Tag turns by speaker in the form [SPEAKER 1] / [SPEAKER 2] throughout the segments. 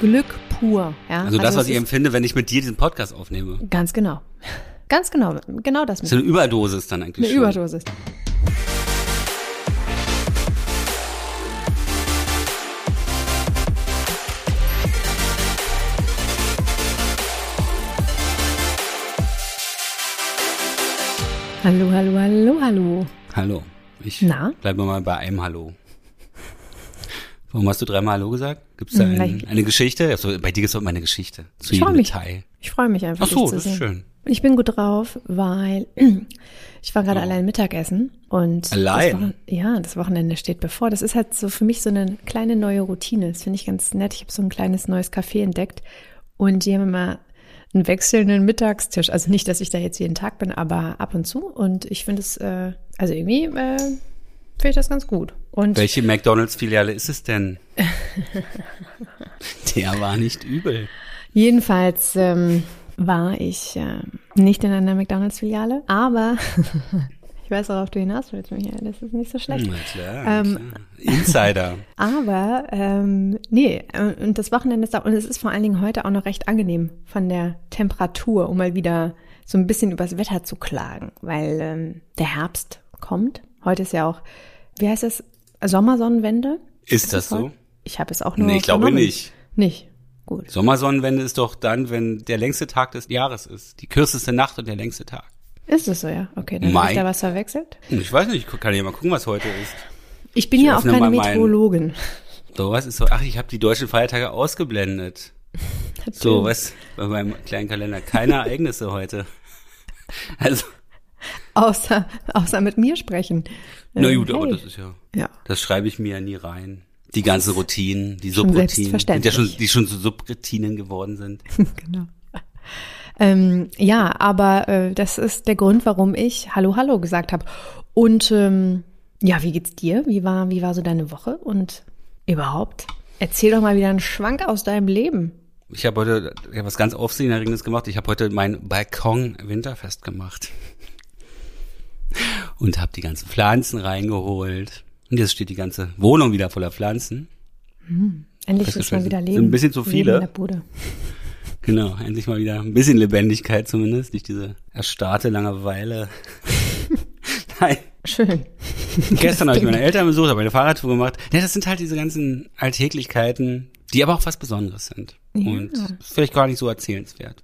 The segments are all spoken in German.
[SPEAKER 1] Glück pur. Ja?
[SPEAKER 2] Also, das,
[SPEAKER 1] es
[SPEAKER 2] was ich empfinde, wenn ich mit dir diesen Podcast aufnehme.
[SPEAKER 1] Ganz genau. Ganz genau. Genau das.
[SPEAKER 2] Das ist eine Überdosis dann eigentlich
[SPEAKER 1] Eine
[SPEAKER 2] schon.
[SPEAKER 1] Überdosis. Hallo, hallo, hallo, hallo.
[SPEAKER 2] Hallo. Ich
[SPEAKER 1] Na?
[SPEAKER 2] bleibe mal bei einem Hallo. Warum hast du dreimal Hallo gesagt? Gibt es da
[SPEAKER 1] Hm,
[SPEAKER 2] ein, eine Geschichte? Also, bei dir gibt es auch immer eine Geschichte. Zu
[SPEAKER 1] Ich freu
[SPEAKER 2] jedem
[SPEAKER 1] mich.
[SPEAKER 2] Detail.
[SPEAKER 1] Ich freue mich einfach.
[SPEAKER 2] Ach so, das ist schön.
[SPEAKER 1] Ich bin gut drauf, weil ich war gerade allein Mittagessen und
[SPEAKER 2] Allein?
[SPEAKER 1] Das Wochen ja, das Wochenende steht bevor. Das ist halt so für mich so eine kleine neue Routine. Das finde ich ganz nett. Ich habe so ein kleines neues Café entdeckt und die haben immer einen wechselnden Mittagstisch. Also nicht, dass ich da jetzt jeden Tag bin, aber ab und zu. Und ich finde es, äh, also irgendwie äh, finde ich das ganz gut. Und
[SPEAKER 2] Welche McDonalds-Filiale ist es denn? Der war nicht übel.
[SPEAKER 1] Jedenfalls ähm, war ich äh, nicht in einer McDonalds-Filiale, aber ich weiß, worauf du hinaus willst, Michael. Das ist nicht so schlecht.
[SPEAKER 2] Na klar,
[SPEAKER 1] Ähm,
[SPEAKER 2] klar. Insider.
[SPEAKER 1] Aber ähm, nee, äh, und das Wochenende ist da, und es ist vor allen Dingen heute auch noch recht angenehm von der Temperatur, um mal wieder so ein bisschen übers Wetter zu klagen, weil ähm, der Herbst kommt. Heute ist ja auch, wie heißt es, Sommersonnenwende?
[SPEAKER 2] Ist das
[SPEAKER 1] es
[SPEAKER 2] so?
[SPEAKER 1] Ich habe es auch nur
[SPEAKER 2] Nee, ich glaube nicht.
[SPEAKER 1] Nicht. Gut.
[SPEAKER 2] Sommersonnenwende ist doch dann, wenn der längste Tag des Jahres ist. Die kürzeste Nacht und der längste Tag.
[SPEAKER 1] Ist es so, ja? Okay, dann habe ich da was verwechselt.
[SPEAKER 2] Hm, Ich weiß nicht, ich kann ja mal gucken, was heute ist.
[SPEAKER 1] Ich bin
[SPEAKER 2] Ich
[SPEAKER 1] ja auch keine Meteorologin.
[SPEAKER 2] So, was ist so? Ach, ich habe die deutschen Feiertage ausgeblendet. So, was? Bei meinem kleinen Kalender. Keine Ereignisse heute. Also,
[SPEAKER 1] Außer, außer mit mir sprechen.
[SPEAKER 2] Na
[SPEAKER 1] Ähm,
[SPEAKER 2] gut, aber
[SPEAKER 1] hey.
[SPEAKER 2] das ist ja,
[SPEAKER 1] Ja.
[SPEAKER 2] das schreibe ich mir ja nie rein. Die ganzen Routinen, die Subroutinen, sind ja schon, die schon zu Subroutinen geworden sind.
[SPEAKER 1] genau. Ähm, ja, aber äh, das ist der Grund, warum ich Hallo, Hallo gesagt habe. Und ähm, ja, wie geht's dir? Wie war, wie war so deine Woche? Und überhaupt, erzähl doch mal wieder einen Schwank aus deinem Leben.
[SPEAKER 2] Ich habe heute ich hab was ganz Aufsehenerregendes gemacht. Ich habe heute mein Balkon winterfest gemacht. Und habe die ganzen Pflanzen reingeholt. Und jetzt steht die ganze Wohnung wieder voller Pflanzen.
[SPEAKER 1] Endlich
[SPEAKER 2] Das
[SPEAKER 1] ist mal wieder
[SPEAKER 2] sind
[SPEAKER 1] Leben.
[SPEAKER 2] ein bisschen zu viele.
[SPEAKER 1] in der Bude.
[SPEAKER 2] Genau, endlich mal wieder ein bisschen Lebendigkeit zumindest, nicht diese erstarrte Langeweile. Nein,
[SPEAKER 1] Schön.
[SPEAKER 2] gestern habe ich meine Eltern besucht, habe eine Fahrradtour gemacht. Ja, das sind halt diese ganzen Alltäglichkeiten, die aber auch was Besonderes sind.
[SPEAKER 1] Ja.
[SPEAKER 2] Und vielleicht gar nicht so erzählenswert.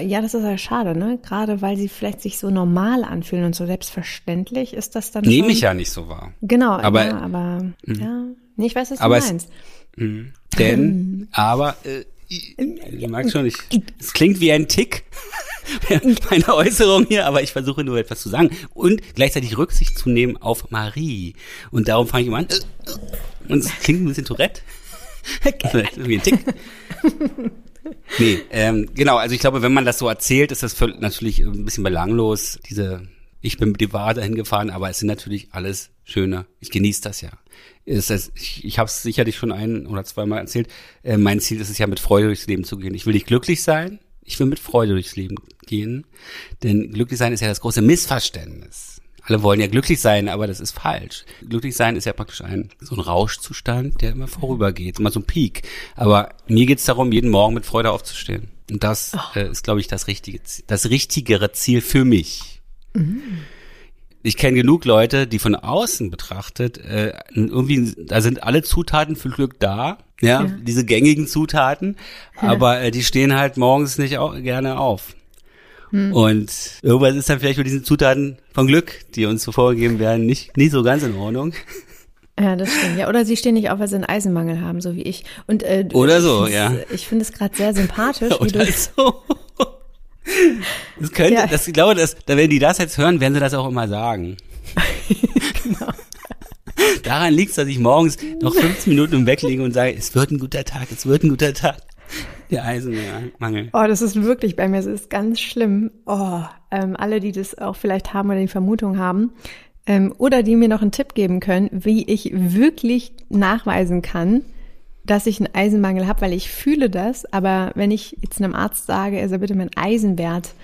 [SPEAKER 1] Ja, das ist ja schade, ne? Gerade weil sie vielleicht sich so normal anfühlen und so selbstverständlich ist das dann
[SPEAKER 2] Nehme ich ja nicht so wahr.
[SPEAKER 1] Genau,
[SPEAKER 2] Aber-
[SPEAKER 1] ja, aber ja, nee, ich weiß, was du
[SPEAKER 2] Aber es-
[SPEAKER 1] meinst.
[SPEAKER 2] Denn, aber, äh, ich- du merkst schon, ich, es klingt wie ein Tick, meine Äußerung hier, aber ich versuche nur etwas zu sagen und gleichzeitig Rücksicht zu nehmen auf Marie. Und darum fange ich immer an. äh, Und es klingt ein bisschen Tourette. Vielleicht wie ein Tick. Nee, ähm, genau, also ich glaube, wenn man das so erzählt, ist das völ- natürlich ein bisschen belanglos. Diese, ich bin Fahrrad dahin gefahren, aber es sind natürlich alles schöne. Ich genieße das ja. Ist das, ich ich habe es sicherlich schon ein oder zweimal erzählt. Äh, mein Ziel ist es ja, mit Freude durchs Leben zu gehen. Ich will nicht glücklich sein, ich will mit Freude durchs Leben gehen. Denn glücklich sein ist ja das große Missverständnis. Alle wollen ja glücklich sein, aber das ist falsch. Glücklich sein ist ja praktisch ein so ein Rauschzustand, der immer vorübergeht, immer so ein Peak. Aber mir geht's darum, jeden Morgen mit Freude aufzustehen. Und das äh, ist, glaube ich, das richtige, Ziel- das richtigere Ziel für mich. Ich kenne genug Leute, die von außen betrachtet äh, irgendwie, da sind alle Zutaten für Glück da, ja,
[SPEAKER 1] Ja.
[SPEAKER 2] diese gängigen Zutaten, aber äh, die stehen halt morgens nicht auch gerne auf. Und irgendwas ist dann vielleicht mit diesen Zutaten von Glück, die uns so vorgegeben werden, nicht, nicht so ganz in Ordnung.
[SPEAKER 1] Ja, das stimmt. Ja, oder sie stehen nicht auf, weil sie einen Eisenmangel haben, so wie ich. Und äh,
[SPEAKER 2] Oder so,
[SPEAKER 1] ich
[SPEAKER 2] ja.
[SPEAKER 1] Ich finde es gerade sehr sympathisch, wie
[SPEAKER 2] Oder
[SPEAKER 1] du.
[SPEAKER 2] so. Das könnte,
[SPEAKER 1] Ja.
[SPEAKER 2] das, ich glaube, das, da wenn die das jetzt hören, werden sie das auch immer sagen.
[SPEAKER 1] Genau.
[SPEAKER 2] Daran liegt es, dass ich morgens noch 15 Minuten im Bett liege und sage, es wird ein guter Tag, es wird ein guter Tag. Der Eisenmangel.
[SPEAKER 1] Oh, das ist wirklich bei mir, es ist ganz schlimm. Oh, ähm, alle, die das auch vielleicht haben oder die Vermutung haben, ähm, oder die mir noch einen Tipp geben können, wie ich wirklich nachweisen kann, dass ich einen Eisenmangel habe, weil ich fühle das, aber wenn ich jetzt einem Arzt sage, er soll bitte meinen Eisenwert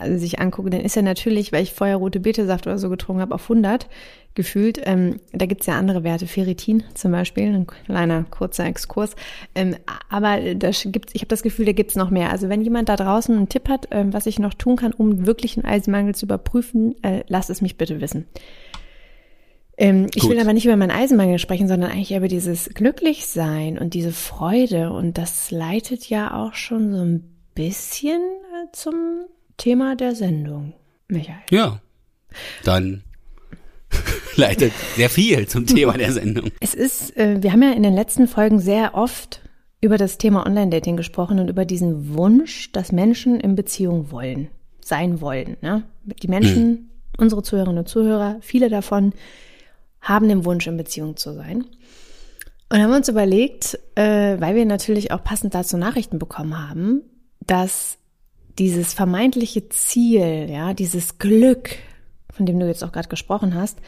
[SPEAKER 1] also sich angucke, dann ist er natürlich, weil ich vorher rote Betesaft oder so getrunken habe, auf 100. gefühlt. Ähm, da gibt's ja andere Werte, Ferritin zum Beispiel, ein kleiner kurzer Exkurs. Ähm, aber da gibt's, ich habe das Gefühl, da gibt's noch mehr. Also wenn jemand da draußen einen Tipp hat, ähm, was ich noch tun kann, um wirklich einen Eisenmangel zu überprüfen, äh, lasst es mich bitte wissen. Ähm, ich will aber nicht über meinen Eisenmangel sprechen, sondern eigentlich über dieses Glücklichsein und diese Freude. Und das leitet ja auch schon so ein bisschen äh, zum Thema der Sendung, Michael.
[SPEAKER 2] Ja, dann leitet sehr viel zum Thema der Sendung.
[SPEAKER 1] Es ist, äh, wir haben ja in den letzten Folgen sehr oft über das Thema Online-Dating gesprochen und über diesen Wunsch, dass Menschen in Beziehung wollen, sein wollen. Ne? Die Menschen, hm. unsere Zuhörerinnen und Zuhörer, viele davon haben den Wunsch, in Beziehung zu sein. Und haben uns überlegt, äh, weil wir natürlich auch passend dazu Nachrichten bekommen haben, dass dieses vermeintliche Ziel, ja, dieses Glück, von dem du jetzt auch gerade gesprochen hast,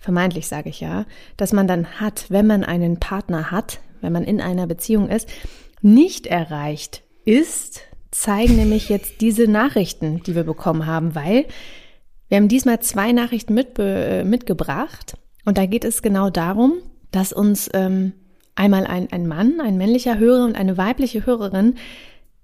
[SPEAKER 1] vermeintlich sage ich ja, dass man dann hat, wenn man einen Partner hat, wenn man in einer Beziehung ist, nicht erreicht ist, zeigen nämlich jetzt diese Nachrichten, die wir bekommen haben, weil wir haben diesmal zwei Nachrichten mitbe äh, mitgebracht und da geht es genau darum, dass uns ähm, einmal ein, ein Mann, ein männlicher Hörer und eine weibliche Hörerin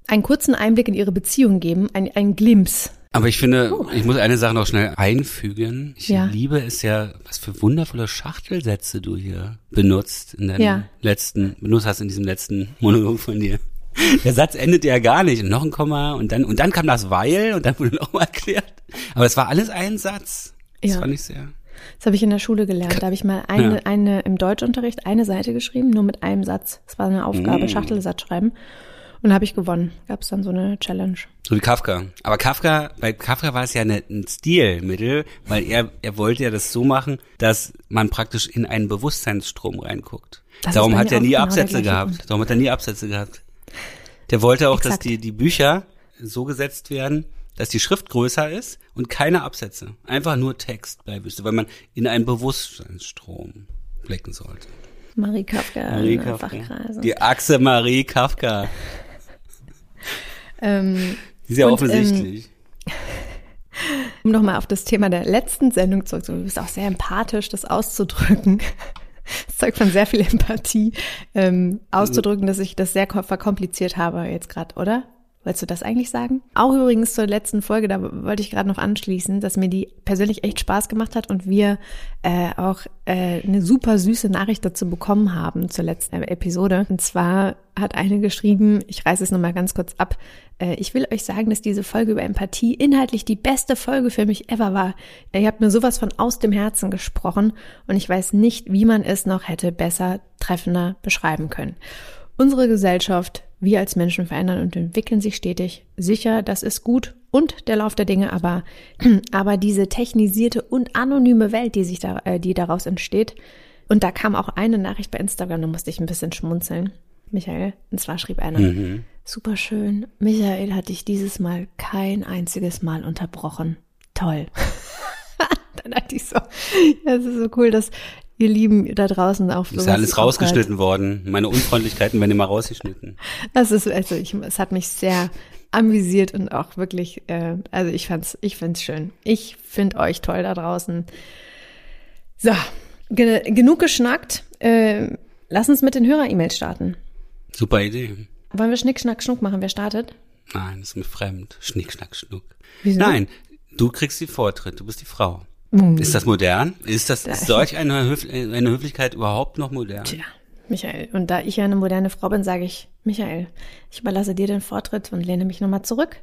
[SPEAKER 1] einen kurzen Einblick in ihre Beziehung geben, ein, ein Glimps.
[SPEAKER 2] Aber ich finde, oh. ich muss eine Sache noch schnell einfügen. Ich ja. liebe es ja, was für wundervolle Schachtelsätze du hier benutzt in deinem ja. letzten, benutzt hast in diesem letzten Monolog von dir. Der Satz endet ja gar nicht. Und noch ein Komma und dann, und dann kam das Weil und dann wurde noch mal erklärt. Aber es war alles ein Satz. Das ja. fand ich sehr.
[SPEAKER 1] Das habe ich in der Schule gelernt. Da habe ich mal eine, ja. eine im Deutschunterricht eine Seite geschrieben, nur mit einem Satz. Das war eine Aufgabe, mm. Schachtelsatz schreiben. Und habe ich gewonnen. Gab es dann so eine Challenge.
[SPEAKER 2] So wie Kafka. Aber Kafka, bei Kafka war es ja eine, ein Stilmittel, weil er, er wollte ja das so machen, dass man praktisch in einen Bewusstseinsstrom reinguckt. Das Darum hat er nie genau Absätze gehabt. Punkt. Darum hat er nie Absätze gehabt. Der wollte auch, Exakt. dass die, die Bücher so gesetzt werden, dass die Schrift größer ist und keine Absätze. Einfach nur Text bei Wüste, weil man in einen Bewusstseinsstrom blicken sollte.
[SPEAKER 1] Marie Kafka.
[SPEAKER 2] Marie Kafka. Die Achse Marie Kafka. ähm, ist ja und, offensichtlich.
[SPEAKER 1] Ähm, um nochmal auf das Thema der letzten Sendung zurückzukommen, du bist auch sehr empathisch, das auszudrücken. Das zeugt von sehr viel Empathie, ähm, auszudrücken, dass ich das sehr verkompliziert habe jetzt gerade, oder? Wolltest du das eigentlich sagen? Auch übrigens zur letzten Folge, da wollte ich gerade noch anschließen, dass mir die persönlich echt Spaß gemacht hat und wir äh, auch äh, eine super süße Nachricht dazu bekommen haben zur letzten Episode. Und zwar hat eine geschrieben, ich reiße es nochmal ganz kurz ab, äh, ich will euch sagen, dass diese Folge über Empathie inhaltlich die beste Folge für mich ever war. Ihr habt mir sowas von aus dem Herzen gesprochen und ich weiß nicht, wie man es noch hätte besser, treffender beschreiben können. Unsere Gesellschaft, wir als Menschen verändern und entwickeln sich stetig. Sicher, das ist gut und der Lauf der Dinge, aber, aber diese technisierte und anonyme Welt, die sich da, äh, die daraus entsteht. Und da kam auch eine Nachricht bei Instagram, da musste ich ein bisschen schmunzeln. Michael, und zwar schrieb einer, mhm. super schön, Michael hat dich dieses Mal kein einziges Mal unterbrochen. Toll. Dann dachte ich so, ja, es ist so cool, dass ihr Lieben da draußen auf
[SPEAKER 2] Ist ja alles rausgeschnitten halt. worden. Meine Unfreundlichkeiten werden immer rausgeschnitten.
[SPEAKER 1] Das ist, also ich, es hat mich sehr amüsiert und auch wirklich, äh, also ich fand's, ich find's schön. Ich find euch toll da draußen. So, ge genug geschnackt. Äh, lass uns mit den Hörer-E-Mails starten.
[SPEAKER 2] Super Idee.
[SPEAKER 1] Wollen wir Schnick, Schnack, Schnuck machen? Wer startet?
[SPEAKER 2] Nein, das ist mir fremd. Schnick, Schnack, Schnuck. Wieso? Nein, du kriegst den Vortritt. Du bist die Frau. Mhm. Ist das modern? Ist das ist solch eine, Höf eine Höflichkeit überhaupt noch modern?
[SPEAKER 1] Tja, Michael. Und da ich ja eine moderne Frau bin, sage ich, Michael, ich überlasse dir den Vortritt und lehne mich nochmal zurück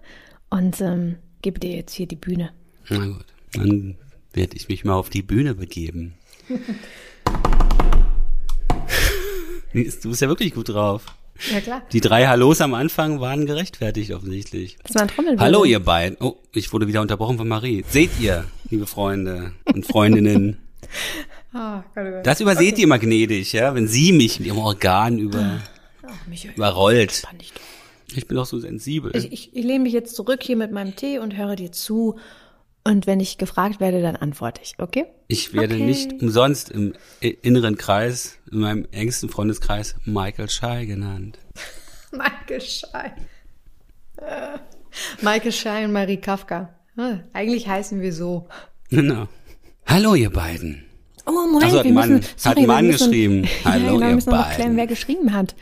[SPEAKER 1] und ähm, gebe dir jetzt hier die Bühne.
[SPEAKER 2] Na gut, dann werde ich mich mal auf die Bühne begeben. du bist ja wirklich gut drauf.
[SPEAKER 1] Ja, klar.
[SPEAKER 2] Die drei Hallos am Anfang waren gerechtfertigt offensichtlich. Das war ein Trommelwirbel. Hallo ihr beiden. Oh, ich wurde wieder unterbrochen von Marie. Seht ihr, liebe Freunde und Freundinnen. oh, Das überseht okay. ihr mal gnädig, ja, wenn sie mich mit ihrem Organ über, oh, überrollt. Ich bin doch so sensibel.
[SPEAKER 1] Ich, ich, ich lehne mich jetzt zurück hier mit meinem Tee und höre dir zu und wenn ich gefragt werde, dann antworte ich, okay?
[SPEAKER 2] Ich werde okay. nicht umsonst im inneren Kreis, in meinem engsten Freundeskreis, Michael Schei genannt.
[SPEAKER 1] Michael Schei. Äh, Michael Schei und Marie Kafka. Ah, eigentlich heißen wir so.
[SPEAKER 2] Genau. Hallo, ihr beiden.
[SPEAKER 1] Oh, Moment,
[SPEAKER 2] so, hat
[SPEAKER 1] wir
[SPEAKER 2] Mann,
[SPEAKER 1] müssen, sorry,
[SPEAKER 2] hat Mann
[SPEAKER 1] müssen,
[SPEAKER 2] geschrieben. Hallo,
[SPEAKER 1] ja, genau,
[SPEAKER 2] ihr
[SPEAKER 1] müssen noch
[SPEAKER 2] beiden.
[SPEAKER 1] klären, wer geschrieben hat.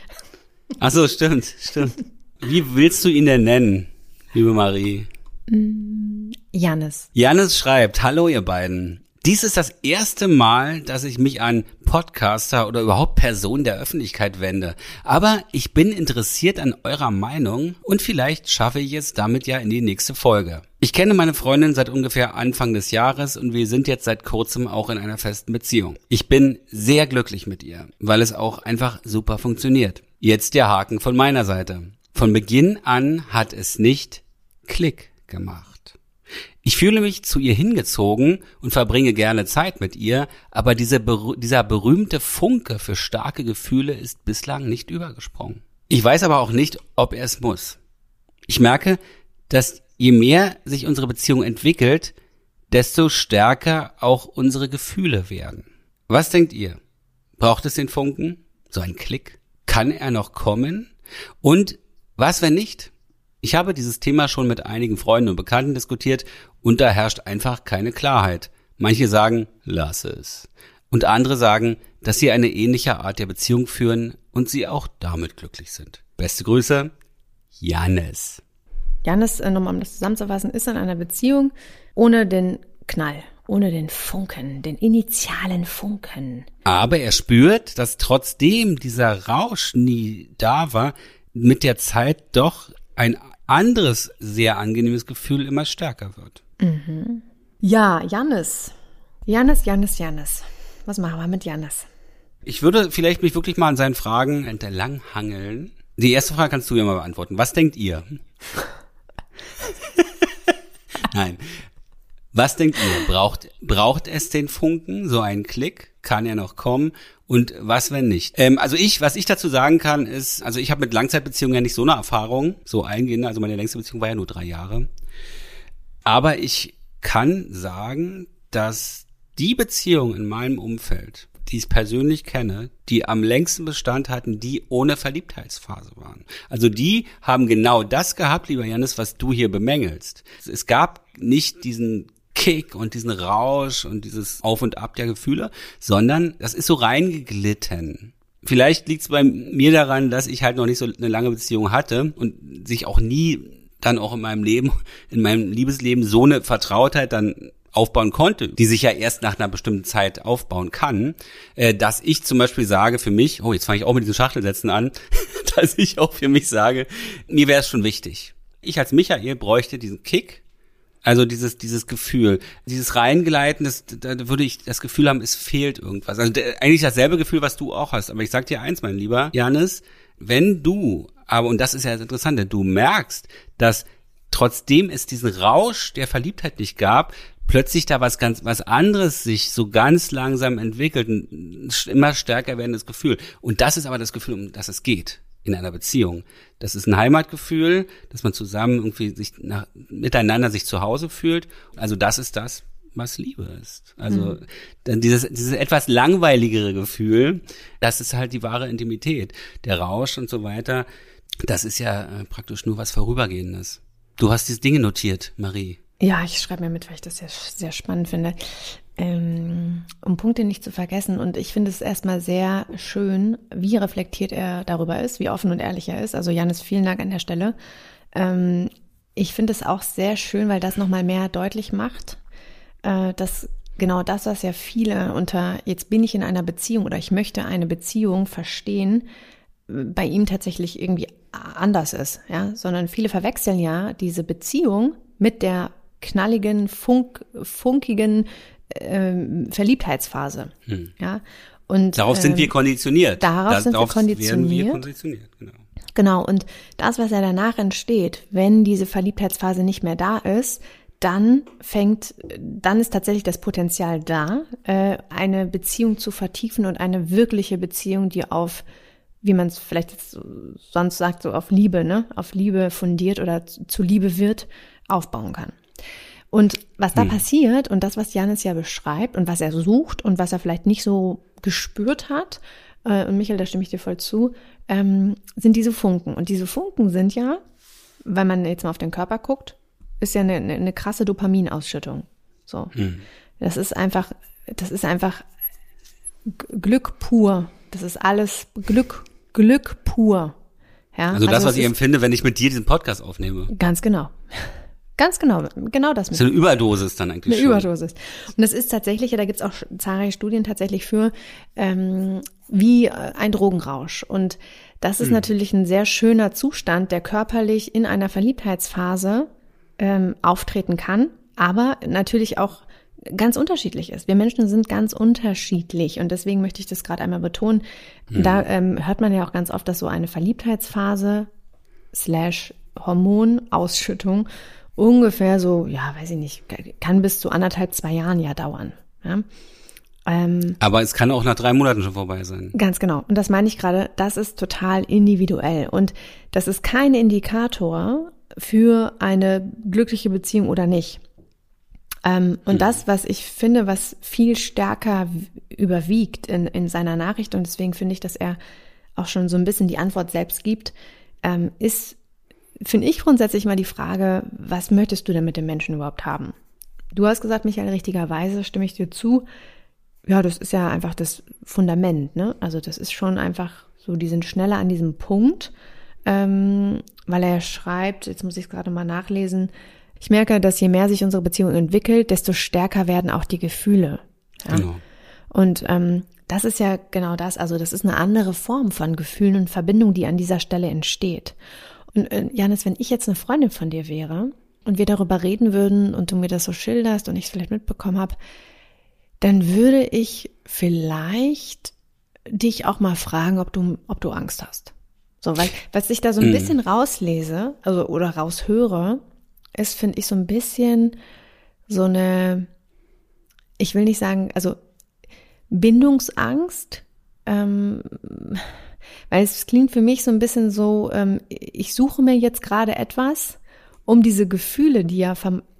[SPEAKER 2] Ach so, stimmt, stimmt. Wie willst du ihn denn nennen, liebe Marie?
[SPEAKER 1] Janis.
[SPEAKER 2] Janis schreibt, hallo ihr beiden. Dies ist das erste Mal, dass ich mich an Podcaster oder überhaupt Personen der Öffentlichkeit wende. Aber ich bin interessiert an eurer Meinung und vielleicht schaffe ich es damit ja in die nächste Folge. Ich kenne meine Freundin seit ungefähr Anfang des Jahres und wir sind jetzt seit kurzem auch in einer festen Beziehung. Ich bin sehr glücklich mit ihr, weil es auch einfach super funktioniert. Jetzt der Haken von meiner Seite. Von Beginn an hat es nicht Klick gemacht. Ich fühle mich zu ihr hingezogen und verbringe gerne Zeit mit ihr, aber diese, dieser berühmte Funke für starke Gefühle ist bislang nicht übergesprungen. Ich weiß aber auch nicht, ob er es muss. Ich merke, dass je mehr sich unsere Beziehung entwickelt, desto stärker auch unsere Gefühle werden. Was denkt ihr? Braucht es den Funken? So ein Klick? Kann er noch kommen? Und was, wenn nicht? Ich habe dieses Thema schon mit einigen Freunden und Bekannten diskutiert und da herrscht einfach keine Klarheit. Manche sagen, lass es. Und andere sagen, dass sie eine ähnliche Art der Beziehung führen und sie auch damit glücklich sind. Beste Grüße, Jannis.
[SPEAKER 1] Janis, äh, nochmal um das zusammenzufassen, ist in einer Beziehung ohne den Knall, ohne den Funken, den initialen Funken.
[SPEAKER 2] Aber er spürt, dass trotzdem dieser Rausch nie da war, mit der Zeit doch ein anderes sehr angenehmes Gefühl immer stärker wird.
[SPEAKER 1] Ja, Janis. Janis, Janis, Janis. Was machen wir mit Janis?
[SPEAKER 2] Ich würde vielleicht mich wirklich mal an seinen Fragen entlanghangeln. Die erste Frage kannst du ja mal beantworten. Was denkt ihr? Nein. Was denkt ihr? Braucht, braucht es den Funken? So einen Klick? Kann er noch kommen? Und was, wenn nicht? Ähm, also ich, was ich dazu sagen kann, ist, also ich habe mit Langzeitbeziehungen ja nicht so eine Erfahrung, so eingehende, also meine längste Beziehung war ja nur drei Jahre. Aber ich kann sagen, dass die Beziehungen in meinem Umfeld, die ich persönlich kenne, die am längsten Bestand hatten, die ohne Verliebtheitsphase waren. Also die haben genau das gehabt, lieber Janis, was du hier bemängelst. Es gab nicht diesen Kick und diesen Rausch und dieses Auf und Ab der Gefühle, sondern das ist so reingeglitten. Vielleicht liegt es bei mir daran, dass ich halt noch nicht so eine lange Beziehung hatte und sich auch nie dann auch in meinem Leben, in meinem Liebesleben so eine Vertrautheit dann aufbauen konnte, die sich ja erst nach einer bestimmten Zeit aufbauen kann, äh, dass ich zum Beispiel sage für mich, oh, jetzt fange ich auch mit diesen Schachtelsätzen an, dass ich auch für mich sage, mir wäre es schon wichtig. Ich als Michael bräuchte diesen Kick, also dieses, dieses Gefühl, dieses Reingleiten, das, da würde ich das Gefühl haben, es fehlt irgendwas. Also der, eigentlich dasselbe Gefühl, was du auch hast. Aber ich sag dir eins, mein lieber Janis, wenn du, aber und das ist ja das Interessante, du merkst, dass trotzdem es diesen Rausch der Verliebtheit nicht gab, plötzlich da was ganz, was anderes sich so ganz langsam entwickelt, ein immer stärker werdendes Gefühl. Und das ist aber das Gefühl, um das es geht in einer Beziehung. Das ist ein Heimatgefühl, dass man zusammen irgendwie sich nach, miteinander sich zu Hause fühlt. Also das ist das, was Liebe ist. Also dann dieses, dieses etwas langweiligere Gefühl, das ist halt die wahre Intimität. Der Rausch und so weiter, das ist ja äh, praktisch nur was Vorübergehendes. Du hast diese Dinge notiert, Marie.
[SPEAKER 1] Ja, ich schreibe mir mit, weil ich das sehr, sehr spannend finde. Ähm, um Punkte nicht zu vergessen. Und ich finde es erstmal sehr schön, wie reflektiert er darüber ist, wie offen und ehrlich er ist. Also Janis, vielen Dank an der Stelle. Ähm, ich finde es auch sehr schön, weil das nochmal mehr deutlich macht, äh, dass genau das, was ja viele unter jetzt bin ich in einer Beziehung oder ich möchte eine Beziehung verstehen, bei ihm tatsächlich irgendwie anders ist, ja, sondern viele verwechseln ja diese Beziehung mit der knalligen, funk, funkigen ähm, Verliebtheitsphase, ja. Und
[SPEAKER 2] Darauf sind
[SPEAKER 1] ähm,
[SPEAKER 2] wir konditioniert.
[SPEAKER 1] darauf sind wir
[SPEAKER 2] werden wir
[SPEAKER 1] konditioniert.
[SPEAKER 2] konditioniert, genau.
[SPEAKER 1] Genau, und das, was ja danach entsteht, wenn diese Verliebtheitsphase nicht mehr da ist, dann fängt, dann ist tatsächlich das Potenzial da, äh, eine Beziehung zu vertiefen und eine wirkliche Beziehung, die auf, wie man es vielleicht jetzt so- sonst sagt, so auf Liebe, ne, auf Liebe fundiert oder zu Liebe wird, aufbauen kann. Und was da passiert und das, was Janis ja beschreibt und was er sucht und was er vielleicht nicht so gespürt hat, äh, und Michael, da stimme ich dir voll zu, ähm, sind diese Funken. Und diese Funken sind ja, wenn man jetzt mal auf den Körper guckt, ist ja eine, eine, eine krasse Dopaminausschüttung. So. Das ist einfach, das ist einfach Glück pur. Das ist alles Glück, Glück pur.
[SPEAKER 2] Ja, also, also das, was ich empfinde, wenn ich mit dir diesen Podcast aufnehme.
[SPEAKER 1] Ganz genau. Ganz genau, genau das.
[SPEAKER 2] Das ist eine Überdosis dann eigentlich.
[SPEAKER 1] Eine schon. Überdosis. Und das ist tatsächlich, da gibt es auch zahlreiche Studien tatsächlich für, ähm, wie äh, ein Drogenrausch. Und das ist hm. natürlich ein sehr schöner Zustand, der körperlich in einer Verliebtheitsphase ähm, auftreten kann, aber natürlich auch ganz unterschiedlich ist. Wir Menschen sind ganz unterschiedlich und deswegen möchte ich das gerade einmal betonen. Hm. Da ähm, hört man ja auch ganz oft, dass so eine Verliebtheitsphase slash Hormonausschüttung ungefähr so, ja, weiß ich nicht, kann bis zu anderthalb, zwei Jahren ja dauern. Ja?
[SPEAKER 2] Ähm, Aber es kann auch nach drei Monaten schon vorbei sein.
[SPEAKER 1] Ganz genau. Und das meine ich gerade, das ist total individuell. Und das ist kein Indikator für eine glückliche Beziehung oder nicht. Ähm, und hm. das, was ich finde, was viel stärker überwiegt in, in seiner Nachricht, und deswegen finde ich, dass er auch schon so ein bisschen die Antwort selbst gibt, ähm, ist finde ich grundsätzlich mal die Frage, was möchtest du denn mit dem Menschen überhaupt haben? Du hast gesagt, Michael, richtigerweise stimme ich dir zu. Ja, das ist ja einfach das Fundament, ne? Also das ist schon einfach so, die sind schneller an diesem Punkt, ähm, weil er schreibt, jetzt muss ich es gerade mal nachlesen, ich merke, dass je mehr sich unsere Beziehung entwickelt, desto stärker werden auch die Gefühle. Ja? Genau. Und ähm, das ist ja genau das, also das ist eine andere Form von Gefühlen und Verbindung, die an dieser Stelle entsteht. Und äh, Janis, wenn ich jetzt eine Freundin von dir wäre und wir darüber reden würden und du mir das so schilderst und ich es vielleicht mitbekommen habe, dann würde ich vielleicht dich auch mal fragen, ob du, ob du Angst hast. So, weil, was ich da so ein mm. bisschen rauslese, also oder raushöre, ist, finde ich, so ein bisschen so eine, ich will nicht sagen, also Bindungsangst, ähm, weil es klingt für mich so ein bisschen so, ähm, ich suche mir jetzt gerade etwas, um diese Gefühle, die ja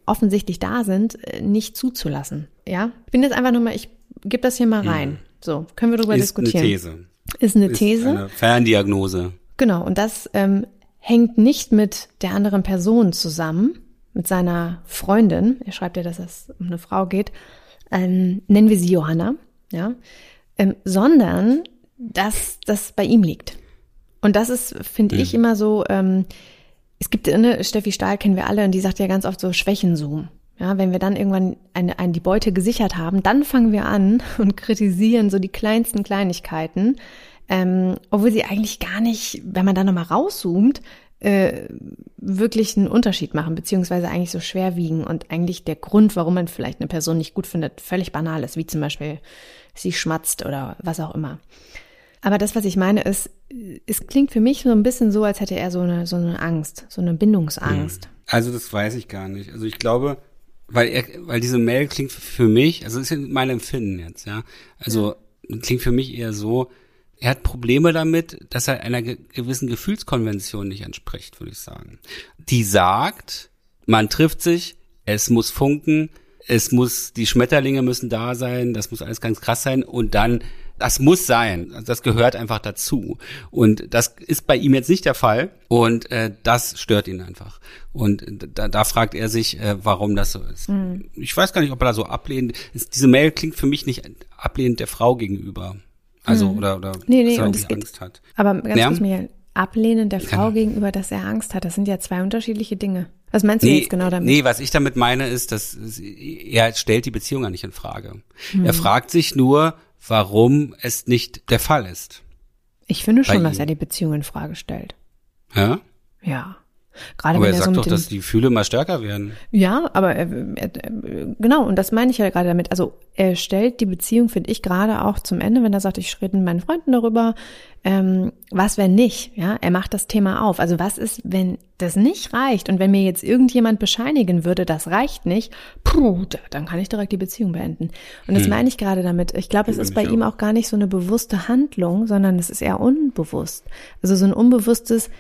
[SPEAKER 1] offensichtlich da sind, äh, nicht zuzulassen. Ja, ich bin jetzt einfach nur mal, ich gebe das hier mal rein. Mhm. So, können wir darüber
[SPEAKER 2] ist
[SPEAKER 1] diskutieren.
[SPEAKER 2] Ist eine These.
[SPEAKER 1] Ist eine These. Ist eine
[SPEAKER 2] Ferndiagnose.
[SPEAKER 1] Genau, und das ähm, hängt nicht mit der anderen Person zusammen, mit seiner Freundin. Er schreibt ja, dass es um eine Frau geht. Ähm, nennen wir sie Johanna, ja, ähm, sondern dass das bei ihm liegt. Und das ist, finde mhm. ich, immer so, ähm, es gibt eine, Steffi Stahl kennen wir alle, und die sagt ja ganz oft so Schwächenzoom. Ja, wenn wir dann irgendwann eine, eine, die Beute gesichert haben, dann fangen wir an und kritisieren so die kleinsten Kleinigkeiten, ähm, obwohl sie eigentlich gar nicht, wenn man da nochmal rauszoomt, äh, wirklich einen Unterschied machen, beziehungsweise eigentlich so schwer wiegen und eigentlich der Grund, warum man vielleicht eine Person nicht gut findet, völlig banal ist, wie zum Beispiel sie schmatzt oder was auch immer. Aber das, was ich meine, ist, es klingt für mich so ein bisschen so, als hätte er so eine, so eine Angst, so eine Bindungsangst. Hm.
[SPEAKER 2] Also das weiß ich gar nicht. Also ich glaube, weil er, weil diese Mail klingt für mich, also das ist mein Empfinden jetzt, ja. Also ja. klingt für mich eher so, er hat Probleme damit, dass er einer gewissen Gefühlskonvention nicht entspricht, würde ich sagen. Die sagt, man trifft sich, es muss funken, es muss, die Schmetterlinge müssen da sein, das muss alles ganz krass sein und dann das muss sein. Das gehört einfach dazu. Und das ist bei ihm jetzt nicht der Fall. Und äh, das stört ihn einfach. Und da, da fragt er sich, äh, warum das so ist. Mhm. Ich weiß gar nicht, ob er da so ablehnt. Ist, diese Mail klingt für mich nicht ablehnend der Frau gegenüber. Also, mhm. oder, oder
[SPEAKER 1] nee, nee, dass er Angst hat. Aber ganz ja? kurz, Michael, ablehnend der Frau genau. gegenüber, dass er Angst hat, das sind ja zwei unterschiedliche Dinge. Was meinst du nee, jetzt genau damit?
[SPEAKER 2] Nee, was ich damit meine, ist, dass er stellt die Beziehung ja nicht in Frage. Mhm. Er fragt sich nur, warum es nicht der Fall ist.
[SPEAKER 1] Ich finde schon, dass er die Beziehung in Frage stellt.
[SPEAKER 2] Ja?
[SPEAKER 1] Ja.
[SPEAKER 2] Gerade aber er sagt so doch, dass die Gefühle mal stärker werden.
[SPEAKER 1] Ja, aber er, er, genau, und das meine ich ja gerade damit. Also er stellt die Beziehung, finde ich, gerade auch zum Ende, wenn er sagt, ich rede mit meinen Freunden darüber, ähm, was wenn nicht, ja, er macht das Thema auf. Also was ist, wenn das nicht reicht und wenn mir jetzt irgendjemand bescheinigen würde, das reicht nicht, puh, dann kann ich direkt die Beziehung beenden. Und das hm. meine ich gerade damit. Ich glaube, es ist bei ihm auch gar nicht so eine bewusste Handlung, sondern es ist eher unbewusst. Also so ein unbewusstes,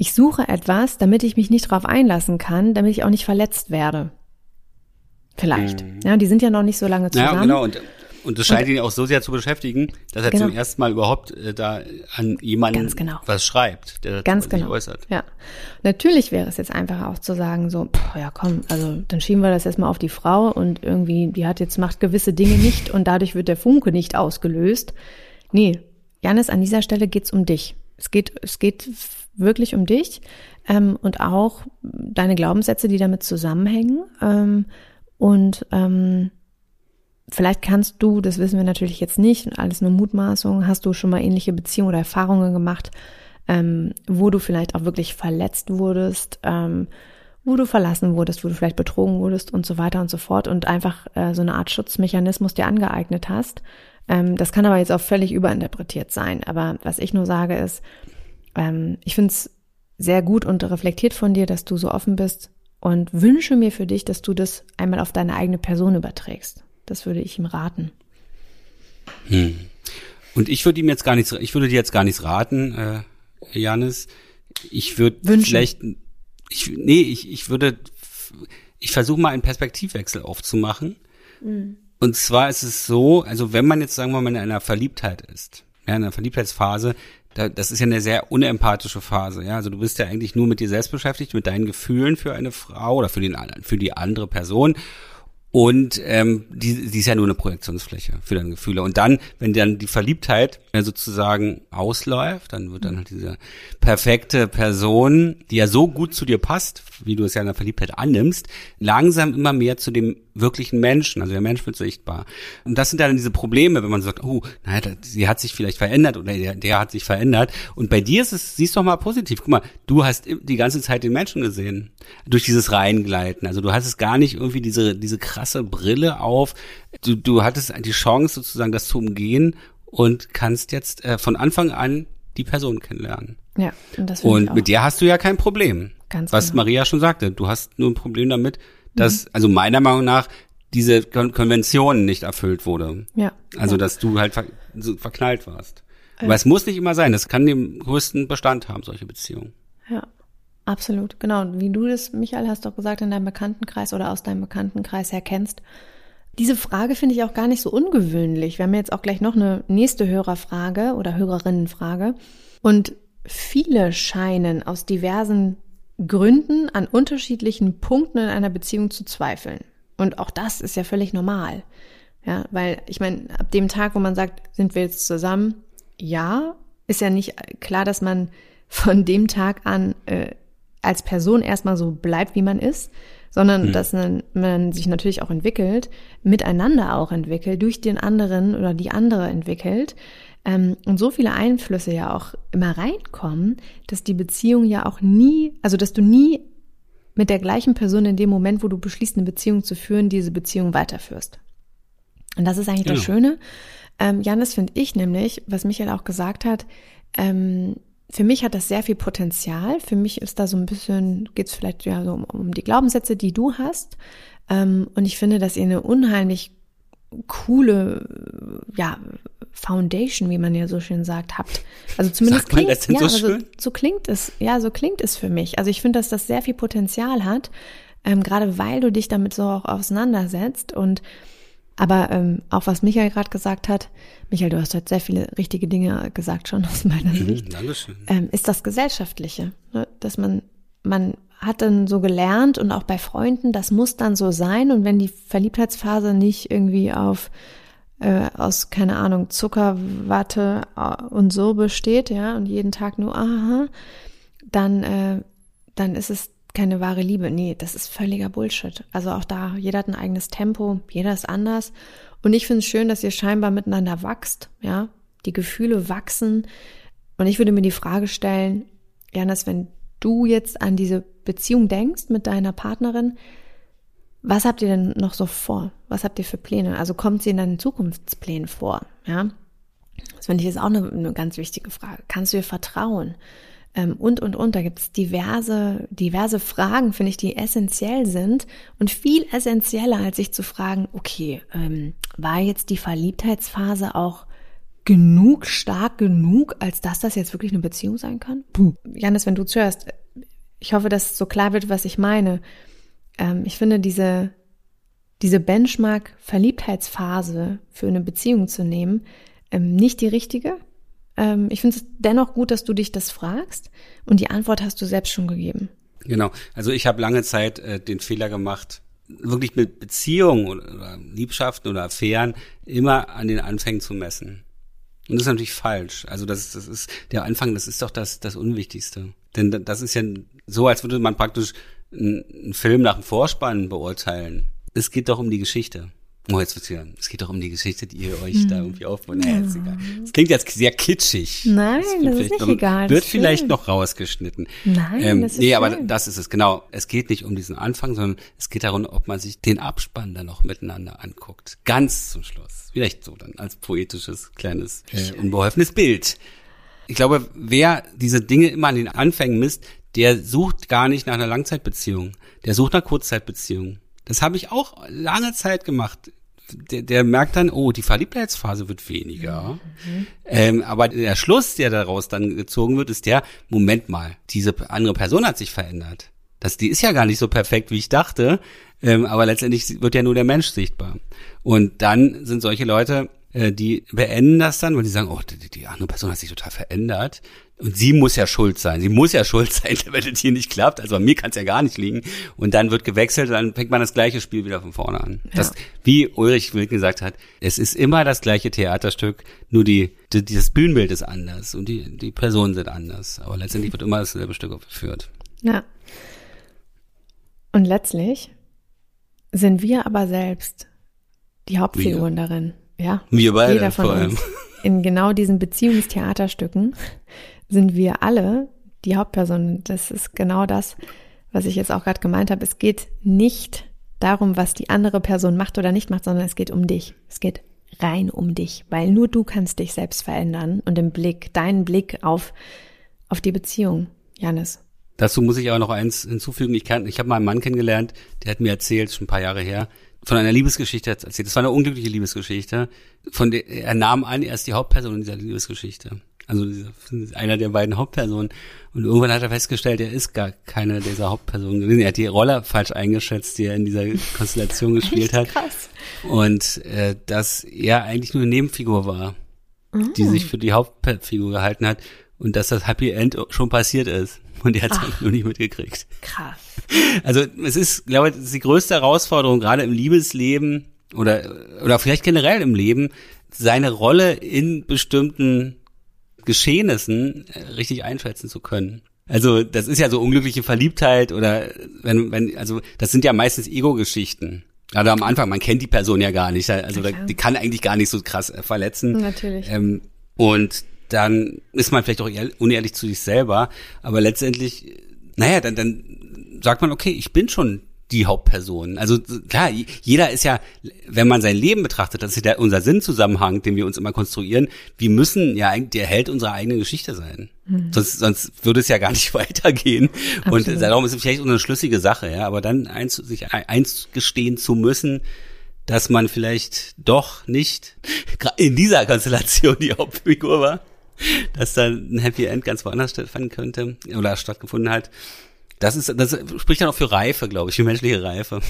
[SPEAKER 1] ich suche etwas, damit ich mich nicht darauf einlassen kann, damit ich auch nicht verletzt werde. Vielleicht. Mhm. Ja, die sind ja noch nicht so lange zusammen. Ja, genau. Und
[SPEAKER 2] Und das scheint und, ihn auch so sehr zu beschäftigen, dass er genau. zum ersten Mal überhaupt äh, da an jemanden
[SPEAKER 1] genau.
[SPEAKER 2] was schreibt, der
[SPEAKER 1] Ganz sich genau.
[SPEAKER 2] äußert.
[SPEAKER 1] Ja. Natürlich wäre es jetzt einfacher auch zu sagen, so, pff, ja komm, also dann schieben wir das erstmal auf die Frau und irgendwie, die hat jetzt macht gewisse Dinge nicht und dadurch wird der Funke nicht ausgelöst. Nee, Janis, an dieser Stelle geht's um dich. Es geht, es geht wirklich um dich ähm, und auch deine Glaubenssätze, die damit zusammenhängen. Ähm, und ähm, vielleicht kannst du, das wissen wir natürlich jetzt nicht, alles nur Mutmaßung, hast du schon mal ähnliche Beziehungen oder Erfahrungen gemacht, ähm, wo du vielleicht auch wirklich verletzt wurdest, ähm, wo du verlassen wurdest, wo du vielleicht betrogen wurdest und so weiter und so fort und einfach äh, so eine Art Schutzmechanismus dir angeeignet hast. Ähm, das kann aber jetzt auch völlig überinterpretiert sein. Aber was ich nur sage ist, ähm, ich finde es sehr gut und reflektiert von dir, dass du so offen bist und wünsche mir für dich, dass du das einmal auf deine eigene Person überträgst. Das würde ich ihm raten.
[SPEAKER 2] Hm. Und ich würde ihm jetzt gar nichts, ich würde dir jetzt gar nichts raten, äh, Janis. Ich würde vielleicht, ich, nee, ich, ich würde, ich versuche mal einen Perspektivwechsel aufzumachen. Mhm. Und zwar ist es so, also wenn man jetzt sagen wir mal in einer Verliebtheit ist, ja, in einer Verliebtheitsphase, da, das ist ja eine sehr unempathische Phase, ja. Also du bist ja eigentlich nur mit dir selbst beschäftigt, mit deinen Gefühlen für eine Frau oder für den für die andere Person. Und ähm, die, die ist ja nur eine Projektionsfläche für deine Gefühle. Und dann, wenn dann die Verliebtheit sozusagen ausläuft, dann wird dann halt diese perfekte Person, die ja so gut zu dir passt, wie du es ja in der Verliebtheit annimmst, langsam immer mehr zu dem wirklichen Menschen. Also der Mensch wird sichtbar. Und das sind dann diese Probleme, wenn man sagt, oh, naja, sie hat sich vielleicht verändert oder der, der hat sich verändert. Und bei dir ist es, siehst doch mal positiv. Guck mal, du hast die ganze Zeit den Menschen gesehen. Durch dieses Reingleiten. Also du hast es gar nicht irgendwie diese, diese krasse Brille auf. Du, du hattest die Chance sozusagen, das zu umgehen und kannst jetzt äh, von Anfang an die Person kennenlernen.
[SPEAKER 1] Ja,
[SPEAKER 2] und, das und mit der hast du ja kein Problem.
[SPEAKER 1] Ganz
[SPEAKER 2] was genau. Maria schon sagte, du hast nur ein Problem damit, dass, mhm. also meiner Meinung nach, diese Kon Konvention nicht erfüllt wurde.
[SPEAKER 1] Ja.
[SPEAKER 2] Also,
[SPEAKER 1] ja.
[SPEAKER 2] dass du halt ver so verknallt warst. Ja. Aber es muss nicht immer sein. Das kann den größten Bestand haben, solche Beziehungen.
[SPEAKER 1] Ja. Absolut, genau. Wie du das, Michael, hast doch gesagt, in deinem Bekanntenkreis oder aus deinem Bekanntenkreis her kennst. Diese Frage finde ich auch gar nicht so ungewöhnlich. Wir haben jetzt auch gleich noch eine nächste Hörerfrage oder Hörerinnenfrage. Und viele scheinen aus diversen Gründen an unterschiedlichen Punkten in einer Beziehung zu zweifeln. Und auch das ist ja völlig normal. Ja, weil ich meine, ab dem Tag, wo man sagt, sind wir jetzt zusammen, ja, ist ja nicht klar, dass man von dem Tag an äh, als Person erstmal so bleibt, wie man ist, sondern mhm. dass man, man sich natürlich auch entwickelt, miteinander auch entwickelt, durch den anderen oder die andere entwickelt ähm, und so viele Einflüsse ja auch immer reinkommen, dass die Beziehung ja auch nie, also dass du nie mit der gleichen Person in dem Moment, wo du beschließt, eine Beziehung zu führen, diese Beziehung weiterführst. Und das ist eigentlich genau. das Schöne. Ähm, Janis finde ich nämlich, was Michael auch gesagt hat, ähm, für mich hat das sehr viel Potenzial. Für mich ist da so ein bisschen, geht es vielleicht ja so um, um, die Glaubenssätze, die du hast. Ähm, und ich finde, dass ihr eine unheimlich coole, ja, Foundation, wie man ja so schön sagt, habt. Also zumindest
[SPEAKER 2] sagt klingt, das denn
[SPEAKER 1] ja,
[SPEAKER 2] so,
[SPEAKER 1] also so klingt es, ja, so klingt es für mich. Also ich finde, dass das sehr viel Potenzial hat, ähm, gerade weil du dich damit so auch auseinandersetzt und aber ähm, auch was Michael gerade gesagt hat, Michael, du hast heute sehr viele richtige Dinge gesagt schon aus meiner mhm, Sicht,
[SPEAKER 2] Dankeschön.
[SPEAKER 1] Ähm, ist das Gesellschaftliche, ne? dass man, man hat dann so gelernt und auch bei Freunden, das muss dann so sein und wenn die Verliebtheitsphase nicht irgendwie auf äh, aus keine Ahnung Zuckerwatte äh, und so besteht, ja und jeden Tag nur aha, dann äh, dann ist es keine wahre Liebe. Nee, das ist völliger Bullshit. Also auch da, jeder hat ein eigenes Tempo, jeder ist anders. Und ich finde es schön, dass ihr scheinbar miteinander wachst, ja. Die Gefühle wachsen. Und ich würde mir die Frage stellen, Janis, wenn du jetzt an diese Beziehung denkst mit deiner Partnerin, was habt ihr denn noch so vor? Was habt ihr für Pläne? Also kommt sie in deinen Zukunftsplänen vor, ja? Das finde ich jetzt auch eine, eine ganz wichtige Frage. Kannst du ihr vertrauen? ähm, und, und, und. Da gibt es diverse, diverse Fragen, finde ich, die essentiell sind und viel essentieller, als sich zu fragen, okay, ähm, war jetzt die Verliebtheitsphase auch genug, stark genug, als dass das jetzt wirklich eine Beziehung sein kann? Janis, wenn du zuhörst, ich hoffe, dass so klar wird, was ich meine. Ähm, ich finde diese, diese Benchmark-Verliebtheitsphase für eine Beziehung zu nehmen, ähm, nicht die richtige. Ähm, ich finde es dennoch gut, dass du dich das fragst und die Antwort hast du selbst schon gegeben.
[SPEAKER 2] Genau. Also ich habe lange Zeit äh, den Fehler gemacht, wirklich mit Beziehungen oder Liebschaften oder Affären immer an den Anfängen zu messen. Und das ist natürlich falsch. Also das, das ist der Anfang, das ist doch das, das Unwichtigste. Denn das ist ja so, als würde man praktisch einen Film nach dem Vorspann beurteilen. Es geht doch um die Geschichte. Oh, jetzt wird's wieder. Es geht doch um die Geschichte, die ihr euch hm. da irgendwie aufbaut. Naja, ist egal. Das klingt jetzt sehr kitschig.
[SPEAKER 1] Nein, das, das ist nicht noch, egal.
[SPEAKER 2] Wird vielleicht noch rausgeschnitten.
[SPEAKER 1] Nein, ähm, das ist
[SPEAKER 2] Nee, schön. aber das ist es, genau. Es geht nicht um diesen Anfang, sondern es geht darum, ob man sich den Abspann dann noch miteinander anguckt. Ganz zum Schluss. Vielleicht so dann als poetisches, kleines, äh, unbeholfenes Bild. Ich glaube, wer diese Dinge immer an den Anfängen misst, der sucht gar nicht nach einer Langzeitbeziehung. Der sucht nach Kurzzeitbeziehung. Das habe ich auch lange Zeit gemacht. Der, der merkt dann, oh, die Verliebtheitsphase wird weniger. Mhm. Ähm, aber der Schluss, der daraus dann gezogen wird, ist der, Moment mal, diese andere Person hat sich verändert. Das, die ist ja gar nicht so perfekt, wie ich dachte. Ähm, aber letztendlich wird ja nur der Mensch sichtbar. Und dann sind solche Leute, äh, die beenden das dann, weil die sagen, oh, die, die andere Person hat sich total verändert. Und sie muss ja schuld sein. Sie muss ja schuld sein, wenn es hier nicht klappt. Also an mir kann es ja gar nicht liegen. Und dann wird gewechselt und dann fängt man das gleiche Spiel wieder von vorne an. Ja. Das, wie Ulrich Wild gesagt hat, es ist immer das gleiche Theaterstück, nur die, die, dieses Bühnenbild ist anders und die, die Personen sind anders. Aber letztendlich wird immer dasselbe Stück geführt.
[SPEAKER 1] Ja. Und letztlich sind wir aber selbst die Hauptfiguren wir. darin. Ja.
[SPEAKER 2] Wir beide jeder von vor allem.
[SPEAKER 1] Uns. In genau diesen Beziehungstheaterstücken sind wir alle die Hauptpersonen. Das ist genau das, was ich jetzt auch gerade gemeint habe. Es geht nicht darum, was die andere Person macht oder nicht macht, sondern es geht um dich. Es geht rein um dich, weil nur du kannst dich selbst verändern und im Blick, deinen Blick auf, auf die Beziehung, Janis.
[SPEAKER 2] Dazu muss ich aber noch eins hinzufügen. Ich, kann, ich habe mal einen Mann kennengelernt, der hat mir erzählt, schon ein paar Jahre her, von einer Liebesgeschichte erzählt. Das war eine unglückliche Liebesgeschichte. Von der, er nahm an, er ist die Hauptperson in dieser Liebesgeschichte. Also einer der beiden Hauptpersonen. Und irgendwann hat er festgestellt, er ist gar keine dieser Hauptpersonen. Er hat die Rolle falsch eingeschätzt, die er in dieser Konstellation gespielt hat. Krass. Und äh, dass er eigentlich nur eine Nebenfigur war, mhm. die sich für die Hauptfigur gehalten hat und dass das Happy End schon passiert ist. Und er hat es halt nur nicht mitgekriegt.
[SPEAKER 1] Krass.
[SPEAKER 2] Also es ist, glaube ich, ist die größte Herausforderung, gerade im Liebesleben oder, oder vielleicht generell im Leben, seine Rolle in bestimmten Geschehnissen äh, richtig einschätzen zu können. Also das ist ja so unglückliche Verliebtheit oder wenn, wenn, also das sind ja meistens Ego-Geschichten. Gerade am Anfang, man kennt die Person ja gar nicht. Also ja, die kann eigentlich gar nicht so krass äh, verletzen.
[SPEAKER 1] Natürlich.
[SPEAKER 2] Ähm, und dann ist man vielleicht auch unehrlich zu sich selber, aber letztendlich, naja, dann, dann sagt man, okay, ich bin schon die Hauptperson. Also klar, jeder ist ja, wenn man sein Leben betrachtet, das ist ja unser Sinnzusammenhang, den wir uns immer konstruieren. Wir müssen ja eigentlich der Held unserer eigenen Geschichte sein. Mhm. Sonst, sonst würde es ja gar nicht weitergehen. Absolut. Und darum ist es vielleicht eine schlüssige Sache, ja. Aber dann eins, sich eins gestehen zu müssen, dass man vielleicht doch nicht in dieser Konstellation die Hauptfigur war dass da ein Happy End ganz woanders stattfinden könnte oder stattgefunden hat. Das ist, das spricht dann auch für Reife, glaube ich, für menschliche Reife.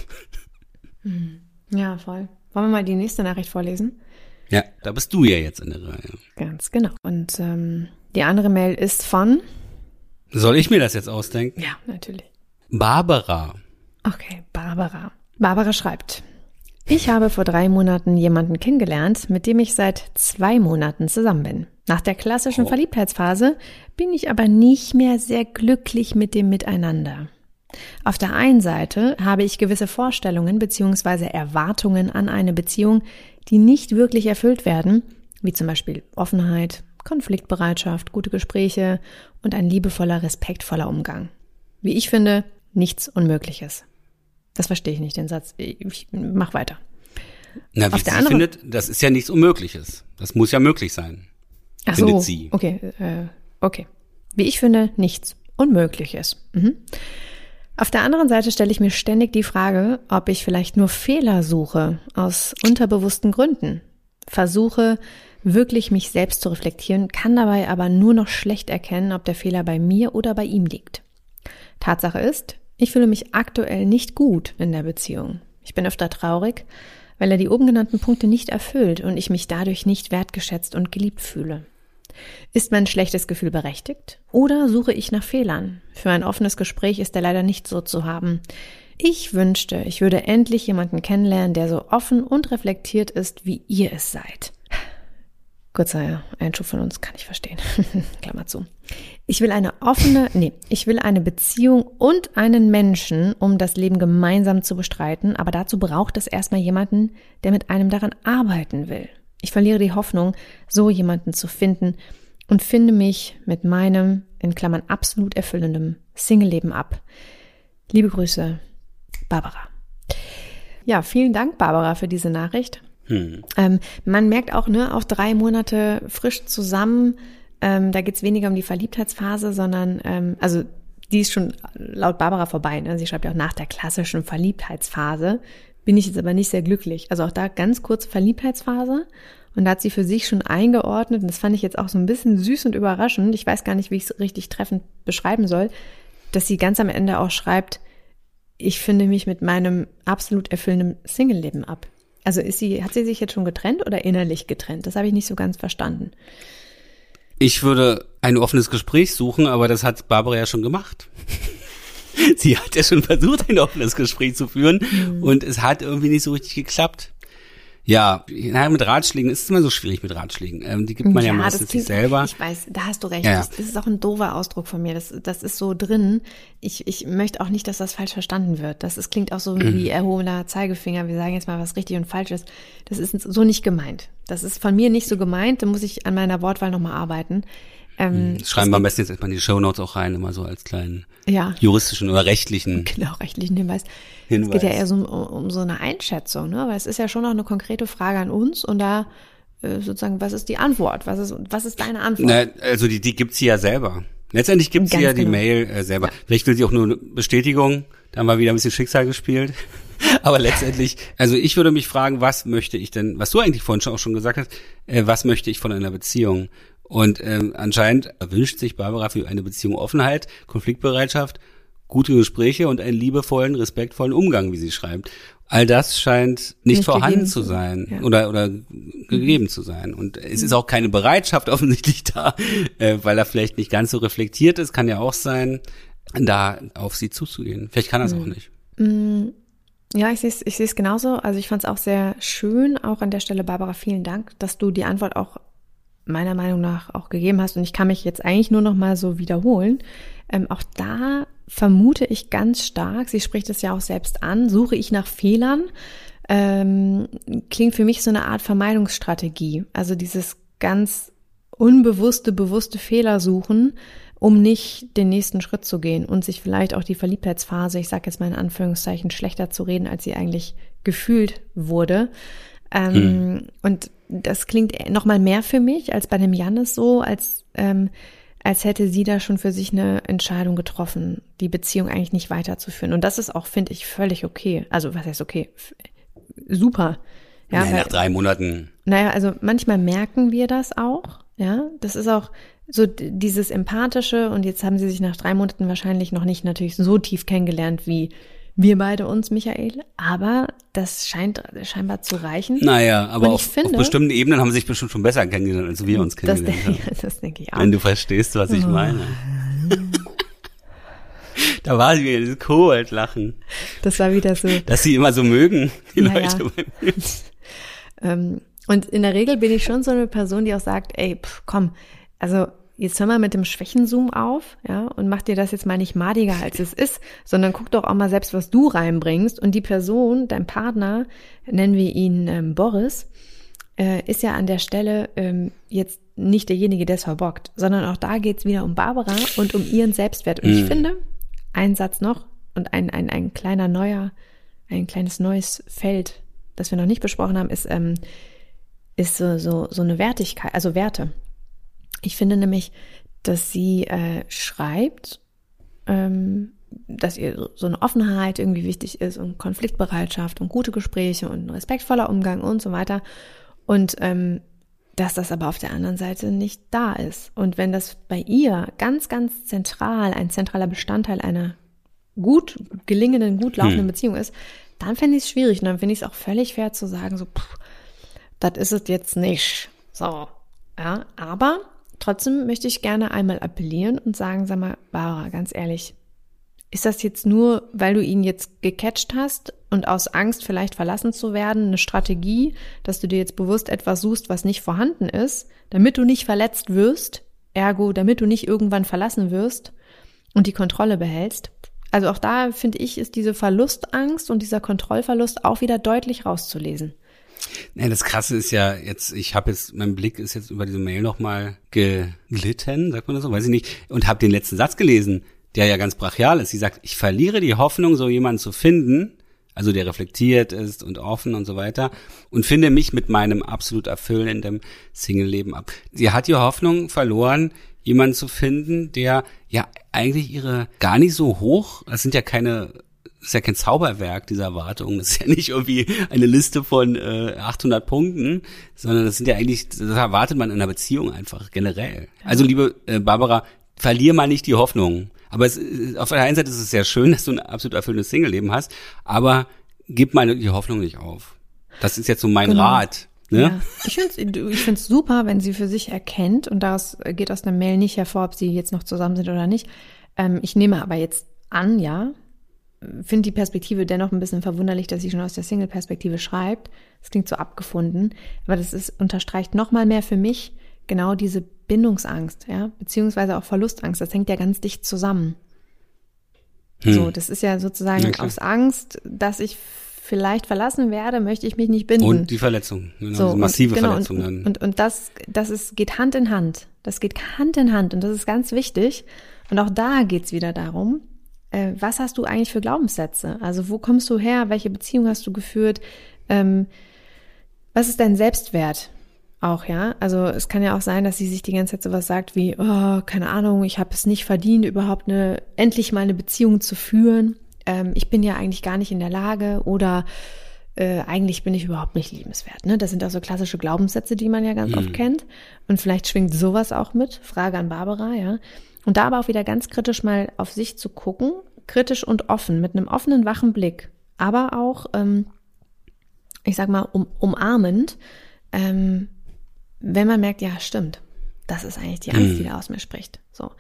[SPEAKER 1] Hm. Ja, voll. Wollen wir mal die nächste Nachricht vorlesen?
[SPEAKER 2] Ja, da bist du ja jetzt in der Reihe.
[SPEAKER 1] Ganz genau. Und ähm, die andere Mail ist von.
[SPEAKER 2] Soll ich mir das jetzt ausdenken?
[SPEAKER 1] Ja, natürlich.
[SPEAKER 2] Barbara.
[SPEAKER 1] Okay, Barbara. Barbara schreibt. Ich habe vor drei Monaten jemanden kennengelernt, mit dem ich seit zwei Monaten zusammen bin. Nach der klassischen oh. Verliebtheitsphase bin ich aber nicht mehr sehr glücklich mit dem Miteinander. Auf der einen Seite habe ich gewisse Vorstellungen bzw. Erwartungen an eine Beziehung, die nicht wirklich erfüllt werden, wie zum Beispiel Offenheit, Konfliktbereitschaft, gute Gespräche und ein liebevoller, respektvoller Umgang. Wie ich finde, nichts Unmögliches. Das verstehe ich nicht, den Satz. Ich mach weiter.
[SPEAKER 2] Na, wie Auf sie andere... findet, das ist ja nichts Unmögliches. Das muss ja möglich sein.
[SPEAKER 1] Ach findet so, sie. Okay, äh, okay. Wie ich finde, nichts Unmögliches. Mhm. Auf der anderen Seite stelle ich mir ständig die Frage, ob ich vielleicht nur Fehler suche aus unterbewussten Gründen. Versuche wirklich mich selbst zu reflektieren, kann dabei aber nur noch schlecht erkennen, ob der Fehler bei mir oder bei ihm liegt. Tatsache ist, ich fühle mich aktuell nicht gut in der Beziehung. Ich bin öfter traurig, weil er die oben genannten Punkte nicht erfüllt und ich mich dadurch nicht wertgeschätzt und geliebt fühle. Ist mein schlechtes Gefühl berechtigt? Oder suche ich nach Fehlern? Für ein offenes Gespräch ist er leider nicht so zu haben. Ich wünschte, ich würde endlich jemanden kennenlernen, der so offen und reflektiert ist, wie ihr es seid. Kurzer Einschub von uns, kann ich verstehen. Klammer zu. Ich will eine offene, nee, ich will eine Beziehung und einen Menschen, um das Leben gemeinsam zu bestreiten, aber dazu braucht es erstmal jemanden, der mit einem daran arbeiten will. Ich verliere die Hoffnung, so jemanden zu finden und finde mich mit meinem, in Klammern absolut erfüllendem Single-Leben ab. Liebe Grüße, Barbara. Ja, vielen Dank, Barbara, für diese Nachricht. Hm. Ähm, man merkt auch, ne, auch drei Monate frisch zusammen, ähm, da geht's weniger um die Verliebtheitsphase, sondern, ähm, also die ist schon laut Barbara vorbei. Ne? Sie schreibt ja auch nach der klassischen Verliebtheitsphase bin ich jetzt aber nicht sehr glücklich. Also auch da ganz kurze Verliebtheitsphase. Und da hat sie für sich schon eingeordnet, und das fand ich jetzt auch so ein bisschen süß und überraschend, ich weiß gar nicht, wie ich es richtig treffend beschreiben soll, dass sie ganz am Ende auch schreibt, ich finde mich mit meinem absolut erfüllenden Single-Leben ab. Also ist sie, hat sie sich jetzt schon getrennt oder innerlich getrennt? Das habe ich nicht so ganz verstanden.
[SPEAKER 2] Ich würde ein offenes Gespräch suchen, aber das hat Barbara ja schon gemacht. sie hat ja schon versucht, ein offenes Gespräch zu führen mhm. und es hat irgendwie nicht so richtig geklappt. Ja, naja, mit Ratschlägen ist es immer so schwierig mit Ratschlägen. Ähm, die gibt man ja, ja meistens sich selber.
[SPEAKER 1] Ich weiß, da hast du recht. Ja, ja. Das, das, ist auch ein doofer Ausdruck von mir. Das, das ist so drin. Ich, ich möchte auch nicht, dass das falsch verstanden wird. Das, das klingt auch so mhm. wie erhobener Zeigefinger. Wir sagen jetzt mal, was richtig und falsch ist. Das ist so nicht gemeint. Das ist von mir nicht so gemeint. Da muss ich an meiner Wortwahl nochmal arbeiten.
[SPEAKER 2] Ähm, hm, Schreiben wir am besten jetzt erstmal in die Show Notes auch rein, immer so als kleinen ja. juristischen oder rechtlichen.
[SPEAKER 1] Genau, rechtlichen Hinweis. Hinweis. Es geht ja eher so um, um, so eine Einschätzung, ne? Weil es ist ja schon noch eine konkrete Frage an uns und da äh, sozusagen, was ist die Antwort? Was ist, was ist deine Antwort?
[SPEAKER 2] Na, also die, die gibt sie ja selber. Letztendlich gibt sie ja genau. die Mail äh, selber. Ja. Vielleicht will sie auch nur eine Bestätigung. Da haben wir wieder ein bisschen Schicksal gespielt. Aber letztendlich, also ich würde mich fragen, was möchte ich denn, was du eigentlich vorhin schon auch schon gesagt hast, äh, was möchte ich von einer Beziehung? Und ähm, anscheinend wünscht sich Barbara für eine Beziehung Offenheit, Konfliktbereitschaft, gute Gespräche und einen liebevollen, respektvollen Umgang, wie sie schreibt. All das scheint nicht, nicht vorhanden zu sein ja. oder oder gegeben zu sein. Und es ist auch keine Bereitschaft offensichtlich da, äh, weil er vielleicht nicht ganz so reflektiert ist, kann ja auch sein, da auf sie zuzugehen. Vielleicht kann er es mhm. auch nicht.
[SPEAKER 1] Mhm. Ja, ich sehe es ich sehe es genauso. Also ich fand es auch sehr schön, auch an der Stelle, Barbara, vielen Dank, dass du die Antwort auch meiner Meinung nach auch gegeben hast. Und ich kann mich jetzt eigentlich nur noch mal so wiederholen. Ähm, auch da vermute ich ganz stark, sie spricht es ja auch selbst an, suche ich nach Fehlern, ähm, klingt für mich so eine Art Vermeidungsstrategie. Also dieses ganz unbewusste, bewusste Fehler suchen, um nicht den nächsten Schritt zu gehen und sich vielleicht auch die Verliebtheitsphase, ich sage jetzt mal in Anführungszeichen, schlechter zu reden, als sie eigentlich gefühlt wurde. Ähm, hm. Und das klingt noch mal mehr für mich als bei dem Jannis so, als ähm, als hätte sie da schon für sich eine Entscheidung getroffen, die Beziehung eigentlich nicht weiterzuführen. Und das ist auch, finde ich, völlig okay. Also was heißt okay? Super.
[SPEAKER 2] Ja, naja, weil, nach drei Monaten.
[SPEAKER 1] Naja, also manchmal merken wir das auch. Ja, das ist auch so dieses empathische. Und jetzt haben sie sich nach drei Monaten wahrscheinlich noch nicht natürlich so tief kennengelernt wie wir beide uns, Michael, aber das scheint scheinbar zu reichen.
[SPEAKER 2] Naja, aber auf, finde, auf, bestimmten Ebenen haben sie sich bestimmt schon besser kennengelernt, als wir uns kennengelernt das, haben. das denke ich auch. Wenn du verstehst, was ich oh. meine. da war sie wieder dieses Kobold-Lachen.
[SPEAKER 1] Das war wieder so.
[SPEAKER 2] Dass sie immer so mögen, die naja. Leute bei mir.
[SPEAKER 1] ähm, und in der Regel bin ich schon so eine Person, die auch sagt, ey, pff, komm, also jetzt hör mal mit dem Schwächenzoom auf, ja, und mach dir das jetzt mal nicht madiger, als es ist, sondern guck doch auch mal selbst, was du reinbringst. Und die Person, dein Partner, nennen wir ihn ähm, Boris, äh, ist ja an der Stelle ähm, jetzt nicht derjenige, der es verbockt, sondern auch da geht's wieder um Barbara und um ihren Selbstwert. Und mhm. ich finde, ein Satz noch und ein, ein, ein kleiner neuer, ein kleines neues Feld, das wir noch nicht besprochen haben, ist, ähm, ist so, so, so eine Wertigkeit, also Werte. Ich finde nämlich, dass sie äh, schreibt, ähm, dass ihr so eine Offenheit irgendwie wichtig ist und Konfliktbereitschaft und gute Gespräche und ein respektvoller Umgang und so weiter. Und ähm, dass das aber auf der anderen Seite nicht da ist. Und wenn das bei ihr ganz, ganz zentral, ein zentraler Bestandteil einer gut gelingenden, gut laufenden hm. Beziehung ist, dann fände ich es schwierig. Und dann finde ich es auch völlig fair zu sagen, so, das ist es jetzt nicht. So, ja, aber trotzdem möchte ich gerne einmal appellieren und sagen, sag mal, Barbara, ganz ehrlich, ist das jetzt nur, weil du ihn jetzt gecatcht hast und aus Angst vielleicht verlassen zu werden, eine Strategie, dass du dir jetzt bewusst etwas suchst, was nicht vorhanden ist, damit du nicht verletzt wirst, ergo, damit du nicht irgendwann verlassen wirst und die Kontrolle behältst? Also auch da finde ich, ist diese Verlustangst und dieser Kontrollverlust auch wieder deutlich rauszulesen.
[SPEAKER 2] Nee, das Krasse ist ja jetzt, ich habe jetzt, mein Blick ist jetzt über diese Mail nochmal geglitten, sagt man das so, weiß ich nicht, und habe den letzten Satz gelesen, der ja ganz brachial ist. Sie sagt, ich verliere die Hoffnung, so jemanden zu finden, also der reflektiert ist und offen und so weiter, und finde mich mit meinem absolut erfüllenden Single-Leben ab. Sie hat die Hoffnung verloren, jemanden zu finden, der ja eigentlich ihre gar nicht so hoch, das sind ja keine ist ja kein Zauberwerk, diese Erwartung. Das ist ja nicht irgendwie eine Liste von äh, 800 Punkten, sondern das sind ja eigentlich, das erwartet man in einer Beziehung einfach generell. Also liebe äh, Barbara, verlier mal nicht die Hoffnung. Aber es, auf der einen Seite ist es sehr schön, dass du ein absolut erfüllendes Single-Leben hast, aber gib mal die Hoffnung nicht auf. Das ist jetzt so mein genau. Rat. Ne? Ja.
[SPEAKER 1] Ich finde es ich find's super, wenn sie für sich erkennt, und daraus geht aus der Mail nicht hervor, ob sie jetzt noch zusammen sind oder nicht. Ähm, ich nehme aber jetzt an, ja, finde die Perspektive dennoch ein bisschen verwunderlich, dass sie schon aus der Single-Perspektive schreibt. Das klingt so abgefunden, aber das ist, unterstreicht nochmal mehr für mich genau diese Bindungsangst, ja, beziehungsweise auch Verlustangst. Das hängt ja ganz dicht zusammen. Hm. So, das ist ja sozusagen ja, aus Angst, dass ich vielleicht verlassen werde, möchte ich mich nicht binden.
[SPEAKER 2] Und die Verletzung, genau, so, massive und, genau, Verletzung
[SPEAKER 1] dann. Und, und, und das, das ist, geht Hand in Hand. Das geht Hand in Hand und das ist ganz wichtig. Und auch da geht's wieder darum, äh, was hast du eigentlich für Glaubenssätze? Also wo kommst du her? Welche Beziehung hast du geführt? Ähm, was ist dein Selbstwert? Auch, ja. Also es kann ja auch sein, dass sie sich die ganze Zeit sowas sagt wie, oh, keine Ahnung, ich habe es nicht verdient, überhaupt eine, endlich mal eine Beziehung zu führen. Ähm, ich bin ja eigentlich gar nicht in der Lage oder äh, eigentlich bin ich überhaupt nicht liebenswert. Ne? Das sind auch so klassische Glaubenssätze, die man ja ganz mhm. oft kennt. Und vielleicht schwingt sowas auch mit. Frage an Barbara, ja. Und da aber auch wieder ganz kritisch mal auf sich zu gucken, kritisch und offen, mit einem offenen, wachen Blick, aber auch, ähm, ich sag mal, um, umarmend, ähm, wenn man merkt, ja, stimmt, das ist eigentlich die Angst, die mhm. da aus mir spricht. So,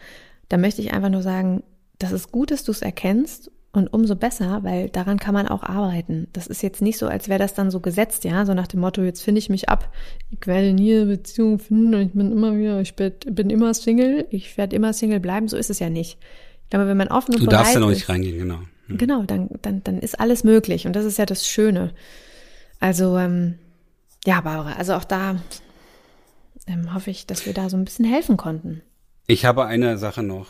[SPEAKER 1] da möchte ich einfach nur sagen, das ist gut, dass du es erkennst und umso besser, weil daran kann man auch arbeiten. Das ist jetzt nicht so, als wäre das dann so gesetzt, ja, so nach dem Motto, jetzt finde ich mich ab, ich werde nie eine Beziehung finden und ich bin immer wieder, ich bin immer Single, ich werde immer Single bleiben, so ist es ja nicht. Ich glaube, wenn man offen und
[SPEAKER 2] Du darfst ja noch nicht reingehen, genau.
[SPEAKER 1] Mhm. Genau, dann, dann, dann ist alles möglich und das ist ja das Schöne. Also, ähm, ja, Barbara, also auch da ähm, hoffe ich, dass wir da so ein bisschen helfen konnten.
[SPEAKER 2] Ich habe eine Sache noch.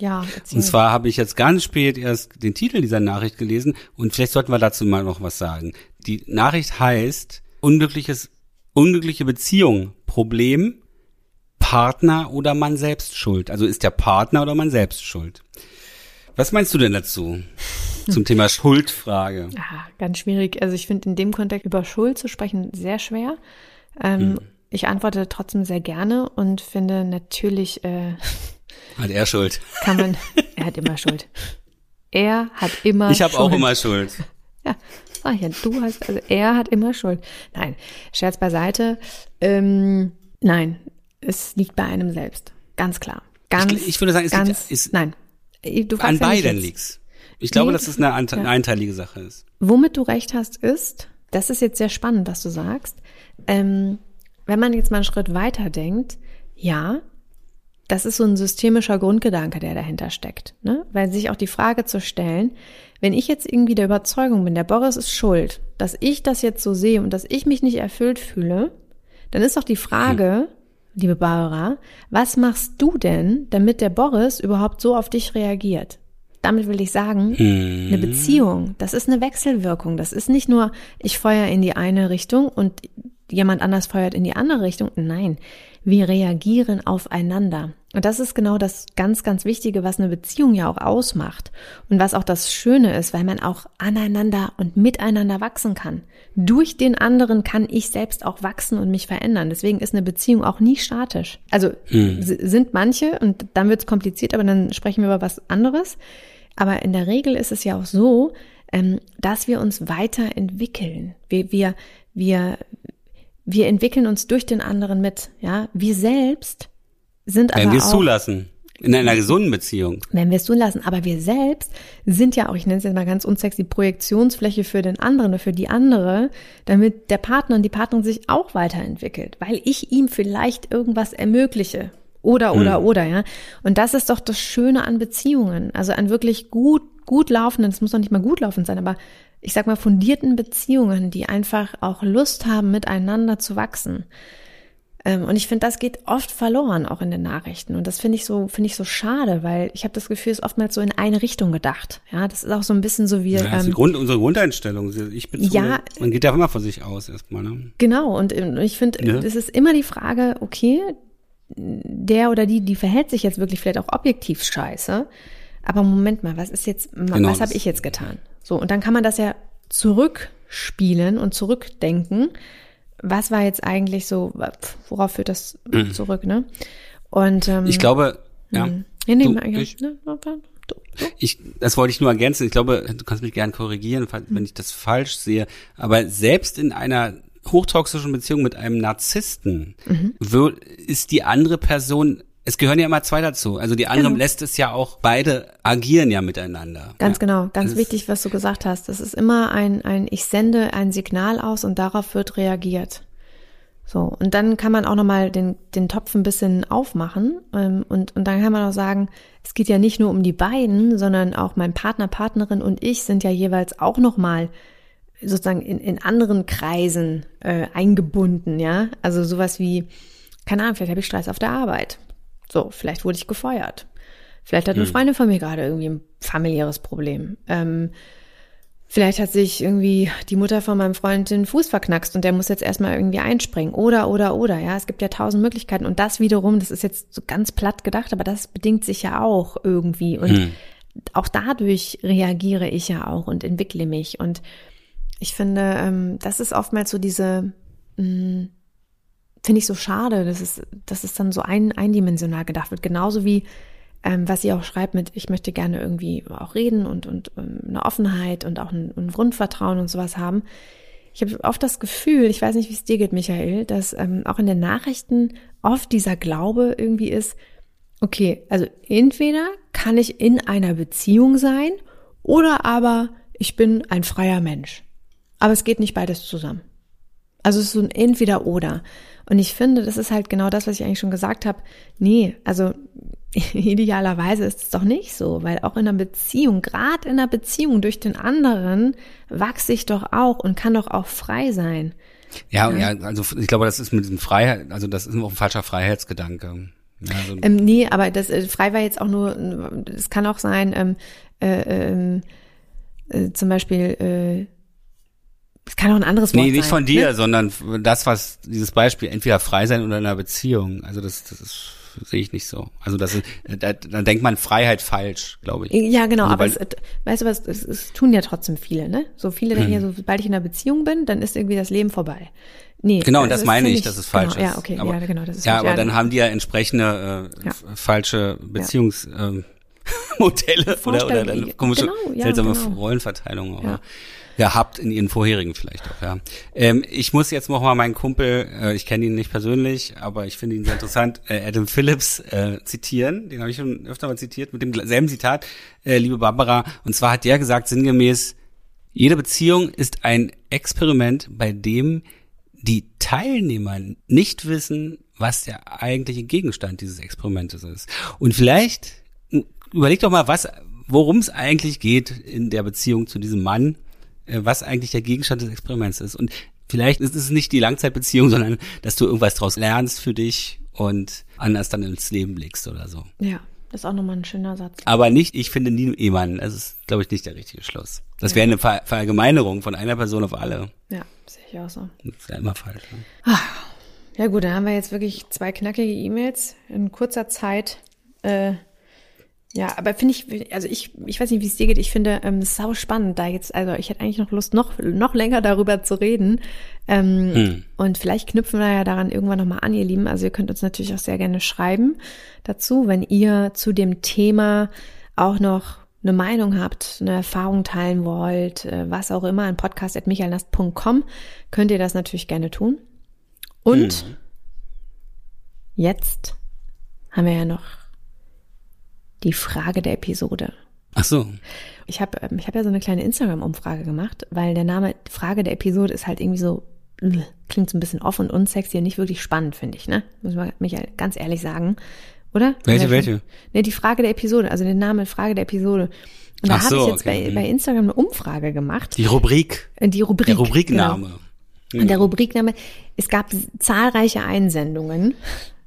[SPEAKER 1] Ja,
[SPEAKER 2] erzähl. Und zwar habe ich jetzt ganz spät erst den Titel dieser Nachricht gelesen und vielleicht sollten wir dazu mal noch was sagen. Die Nachricht heißt unglückliches, unglückliche Beziehung, Problem, Partner oder man selbst schuld. Also ist der Partner oder man selbst schuld. Was meinst du denn dazu? Zum Thema Schuldfrage.
[SPEAKER 1] Ja, ganz schwierig. Also ich finde in dem Kontext über Schuld zu sprechen sehr schwer. Ähm, hm. Ich antworte trotzdem sehr gerne und finde natürlich äh,
[SPEAKER 2] hat er Schuld?
[SPEAKER 1] Kann man, er hat immer Schuld. Er hat immer
[SPEAKER 2] Ich habe auch immer Schuld.
[SPEAKER 1] Ja, sag ich ja, du hast, also er hat immer Schuld. Nein, Scherz beiseite. Ähm, nein, es liegt bei einem selbst. Ganz klar. Ganz,
[SPEAKER 2] ich, ich würde sagen, es
[SPEAKER 1] ganz,
[SPEAKER 2] liegt, ist,
[SPEAKER 1] nein.
[SPEAKER 2] Du an beiden liegt's. Ich glaube, nee, dass es eine, eine ja. einteilige Sache ist.
[SPEAKER 1] Womit du recht hast, ist, das ist jetzt sehr spannend, was du sagst. Ähm, wenn man jetzt mal einen Schritt weiter denkt, ja, das ist so ein systemischer Grundgedanke, der dahinter steckt. Ne? Weil sich auch die Frage zu stellen, wenn ich jetzt irgendwie der Überzeugung bin, der Boris ist schuld, dass ich das jetzt so sehe und dass ich mich nicht erfüllt fühle, dann ist auch die Frage, hm. liebe Barbara, was machst du denn, damit der Boris überhaupt so auf dich reagiert? Damit will ich sagen, hm. eine Beziehung, das ist eine Wechselwirkung. Das ist nicht nur, ich feuer in die eine Richtung und jemand anders feuert in die andere Richtung. Nein, wir reagieren aufeinander. Und das ist genau das ganz, ganz Wichtige, was eine Beziehung ja auch ausmacht und was auch das Schöne ist, weil man auch aneinander und miteinander wachsen kann. Durch den anderen kann ich selbst auch wachsen und mich verändern. Deswegen ist eine Beziehung auch nie statisch. Also hm. sind manche, und dann wird es kompliziert, aber dann sprechen wir über was anderes. Aber in der Regel ist es ja auch so, ähm, dass wir uns weiterentwickeln. Wir, wir, wir, wir entwickeln uns durch den anderen mit. Ja, wir selbst sind
[SPEAKER 2] Wenn
[SPEAKER 1] aber
[SPEAKER 2] wir es zulassen. In einer gesunden Beziehung.
[SPEAKER 1] wenn wir es zulassen. Aber wir selbst sind ja auch, ich nenne es jetzt mal ganz unsexy, Projektionsfläche für den anderen oder für die andere, damit der Partner und die Partnerin sich auch weiterentwickelt, weil ich ihm vielleicht irgendwas ermögliche. Oder, oder, oder, ja. Und das ist doch das Schöne an Beziehungen. Also an wirklich gut, gut laufenden, es muss doch nicht mal gut laufend sein, aber ich sag mal fundierten Beziehungen, die einfach auch Lust haben, miteinander zu wachsen. Ähm, Und ich finde, das geht oft verloren, auch in den Nachrichten. Und das finde ich so, finde ich so schade, weil ich habe das Gefühl, es ist oftmals so in eine Richtung gedacht. Ja, das ist auch so ein bisschen so wie.
[SPEAKER 2] Ja, das ist
[SPEAKER 1] ähm,
[SPEAKER 2] Grund, unsere Grundeinstellung. Ich bin
[SPEAKER 1] Ja.
[SPEAKER 2] man geht ja immer von sich aus erstmal. Ne?
[SPEAKER 1] Genau, und ähm, ich finde,
[SPEAKER 2] Ja.
[SPEAKER 1] es ist immer die Frage, okay, der oder die, die verhält sich jetzt wirklich vielleicht auch objektiv scheiße, aber Moment mal, was ist jetzt,
[SPEAKER 2] Genau,
[SPEAKER 1] was habe ich jetzt getan? So, und dann kann man das ja zurückspielen und zurückdenken. Was war jetzt eigentlich so, worauf führt das zurück, ne? Und ähm,
[SPEAKER 2] Mhm. Ich glaube, ja.
[SPEAKER 1] ja, nee,
[SPEAKER 2] du, ich-
[SPEAKER 1] ne.
[SPEAKER 2] Ich, das wollte ich nur ergänzen. Ich glaube, du kannst mich gern korrigieren, wenn ich das falsch sehe. Aber selbst in einer hochtoxischen Beziehung mit einem Narzissten wür- ist die andere Person, es gehören ja immer zwei dazu. Also die andere
[SPEAKER 1] Genau.
[SPEAKER 2] lässt es ja auch, beide agieren ja miteinander.
[SPEAKER 1] Ganz
[SPEAKER 2] ja.
[SPEAKER 1] genau, ganz
[SPEAKER 2] Das
[SPEAKER 1] wichtig, was du gesagt hast. Das ist immer ein, ein, ich sende ein Signal aus und darauf wird reagiert. So, und dann kann man auch nochmal den, den Topf ein bisschen aufmachen ähm, und, und dann kann man auch sagen, es geht ja nicht nur um die beiden, sondern auch mein Partner, Partnerin und ich sind ja jeweils auch nochmal sozusagen in, in anderen Kreisen äh, eingebunden, ja. Also sowas wie, keine Ahnung, vielleicht habe ich Stress auf der Arbeit. So, vielleicht wurde ich gefeuert. Vielleicht hat eine Freundin von mir gerade irgendwie ein familiäres Problem. Ähm, vielleicht hat sich irgendwie die Mutter von meinem Freund den Fuß verknackst und der muss jetzt erstmal irgendwie einspringen. Oder, oder, oder, ja. Es gibt ja tausend Möglichkeiten. Und das wiederum, das ist jetzt so ganz platt gedacht, aber das bedingt sich ja auch irgendwie. Und auch dadurch reagiere ich ja auch und entwickle mich. Und ich finde, ähm, das ist oftmals so diese, mh, finde ich so schade, dass es, dass es dann so ein, eindimensional gedacht wird. Genauso wie, ähm, was sie auch schreibt mit, ich möchte gerne irgendwie auch reden und, und ähm, eine Offenheit und auch ein, ein Grundvertrauen und sowas haben. Ich habe oft das Gefühl, ich weiß nicht, wie es dir geht, Michael, dass ähm, auch in den Nachrichten oft dieser Glaube irgendwie ist, okay, also entweder kann ich in einer Beziehung sein oder aber ich bin ein freier Mensch. Aber es geht nicht beides zusammen. Also es ist so ein Entweder-Oder. Und ich finde, das ist halt genau das, was ich eigentlich schon gesagt habe. Nee, also idealerweise ist es doch nicht so, weil auch in einer Beziehung, gerade in einer Beziehung durch den anderen, wachse ich doch auch und kann doch auch frei sein.
[SPEAKER 2] Ja, ja, also ich glaube, das ist mit diesem Freiheit, also das ist auch ein falscher Freiheitsgedanke. Ja, also,
[SPEAKER 1] Ähm, nee, aber das äh, frei war jetzt auch nur, es kann auch sein, ähm, äh, ähm, äh, zum Beispiel, äh, es kann auch ein anderes Wort
[SPEAKER 2] nee, nicht
[SPEAKER 1] sein.
[SPEAKER 2] von dir,
[SPEAKER 1] Ne?
[SPEAKER 2] sondern das, was dieses Beispiel, entweder frei sein oder in einer Beziehung. Also das, das ist, sehe ich nicht so. Also das ist, da, da denkt man Freiheit falsch, glaube ich.
[SPEAKER 1] Ja, genau,
[SPEAKER 2] Also,
[SPEAKER 1] aber es, äh, weißt du was, es, es tun ja trotzdem viele, ne? So viele denken
[SPEAKER 2] Mhm.
[SPEAKER 1] ja, so, sobald ich in einer Beziehung bin, dann ist irgendwie das Leben vorbei. Nee.
[SPEAKER 2] Genau, und das
[SPEAKER 1] ist,
[SPEAKER 2] meine ich, dass es falsch
[SPEAKER 1] genau,
[SPEAKER 2] ist.
[SPEAKER 1] Ja, okay,
[SPEAKER 2] aber,
[SPEAKER 1] ja, genau, das ist
[SPEAKER 2] Ja, aber dann haben die ja entsprechende äh,
[SPEAKER 1] Ja.
[SPEAKER 2] falsche Beziehungs ähm, Modelle oder, oder dann komische
[SPEAKER 1] genau, ja,
[SPEAKER 2] seltsame
[SPEAKER 1] genau.
[SPEAKER 2] Rollenverteilungen
[SPEAKER 1] Ja.
[SPEAKER 2] Gehabt in ihren vorherigen vielleicht auch, ja. Ähm, ich muss jetzt noch mal meinen Kumpel, äh, ich kenne ihn nicht persönlich, aber ich finde ihn sehr interessant, äh, Adam Phillips äh, zitieren. Den habe ich schon öfter mal zitiert mit dem selben Zitat, äh, liebe Barbara. Und zwar hat der gesagt sinngemäß, jede Beziehung ist ein Experiment, bei dem die Teilnehmer nicht wissen, was der eigentliche Gegenstand dieses Experimentes ist. Und vielleicht überleg doch mal, was, worum es eigentlich geht in der Beziehung zu diesem Mann, was eigentlich der Gegenstand des Experiments ist. Und vielleicht ist es nicht die Langzeitbeziehung, sondern dass du irgendwas daraus lernst für dich und anders dann ins Leben blickst oder so.
[SPEAKER 1] Ja, das ist auch nochmal ein schöner Satz.
[SPEAKER 2] Aber nicht, ich finde nie Ehemann. Das ist, glaube ich, nicht der richtige Schluss. Das wäre eine Ver Verallgemeinerung von einer Person auf alle.
[SPEAKER 1] Ja, sehe ich auch so.
[SPEAKER 2] Das ist ja immer falsch. Ne?
[SPEAKER 1] Ja gut, dann haben wir jetzt wirklich zwei knackige E-Mails in kurzer Zeit. Äh, ja, aber finde ich, also ich, ich weiß nicht, wie es dir geht. Ich finde ähm, es sau spannend, da jetzt, also ich hätte eigentlich noch Lust, noch noch länger darüber zu reden. Ähm,
[SPEAKER 2] Hm.
[SPEAKER 1] Und vielleicht knüpfen wir ja daran irgendwann nochmal an, ihr Lieben. Also ihr könnt uns natürlich auch sehr gerne schreiben dazu, wenn ihr zu dem Thema auch noch eine Meinung habt, eine Erfahrung teilen wollt, äh, was auch immer, an podcast.michaelnast.com könnt ihr das natürlich gerne tun. Und mhm. jetzt haben wir ja noch die Frage der Episode.
[SPEAKER 2] Ach so.
[SPEAKER 1] Ich habe ähm, ich hab ja so eine kleine Instagram-Umfrage gemacht, weil der Name Frage der Episode ist halt irgendwie so, klingt so ein bisschen off und unsexy und nicht wirklich spannend, finde ich, ne? Muss man mich ganz ehrlich sagen. Oder?
[SPEAKER 2] Welche, welche?
[SPEAKER 1] Ne, die Frage der Episode, also den Name Frage der Episode. Und da habe so, ich jetzt okay. bei, bei Instagram eine Umfrage gemacht.
[SPEAKER 2] Die Rubrik.
[SPEAKER 1] Äh, die Rubrik.
[SPEAKER 2] Der Rubrikname.
[SPEAKER 1] Genau. Mhm. Und der Rubrikname, es gab zahlreiche Einsendungen,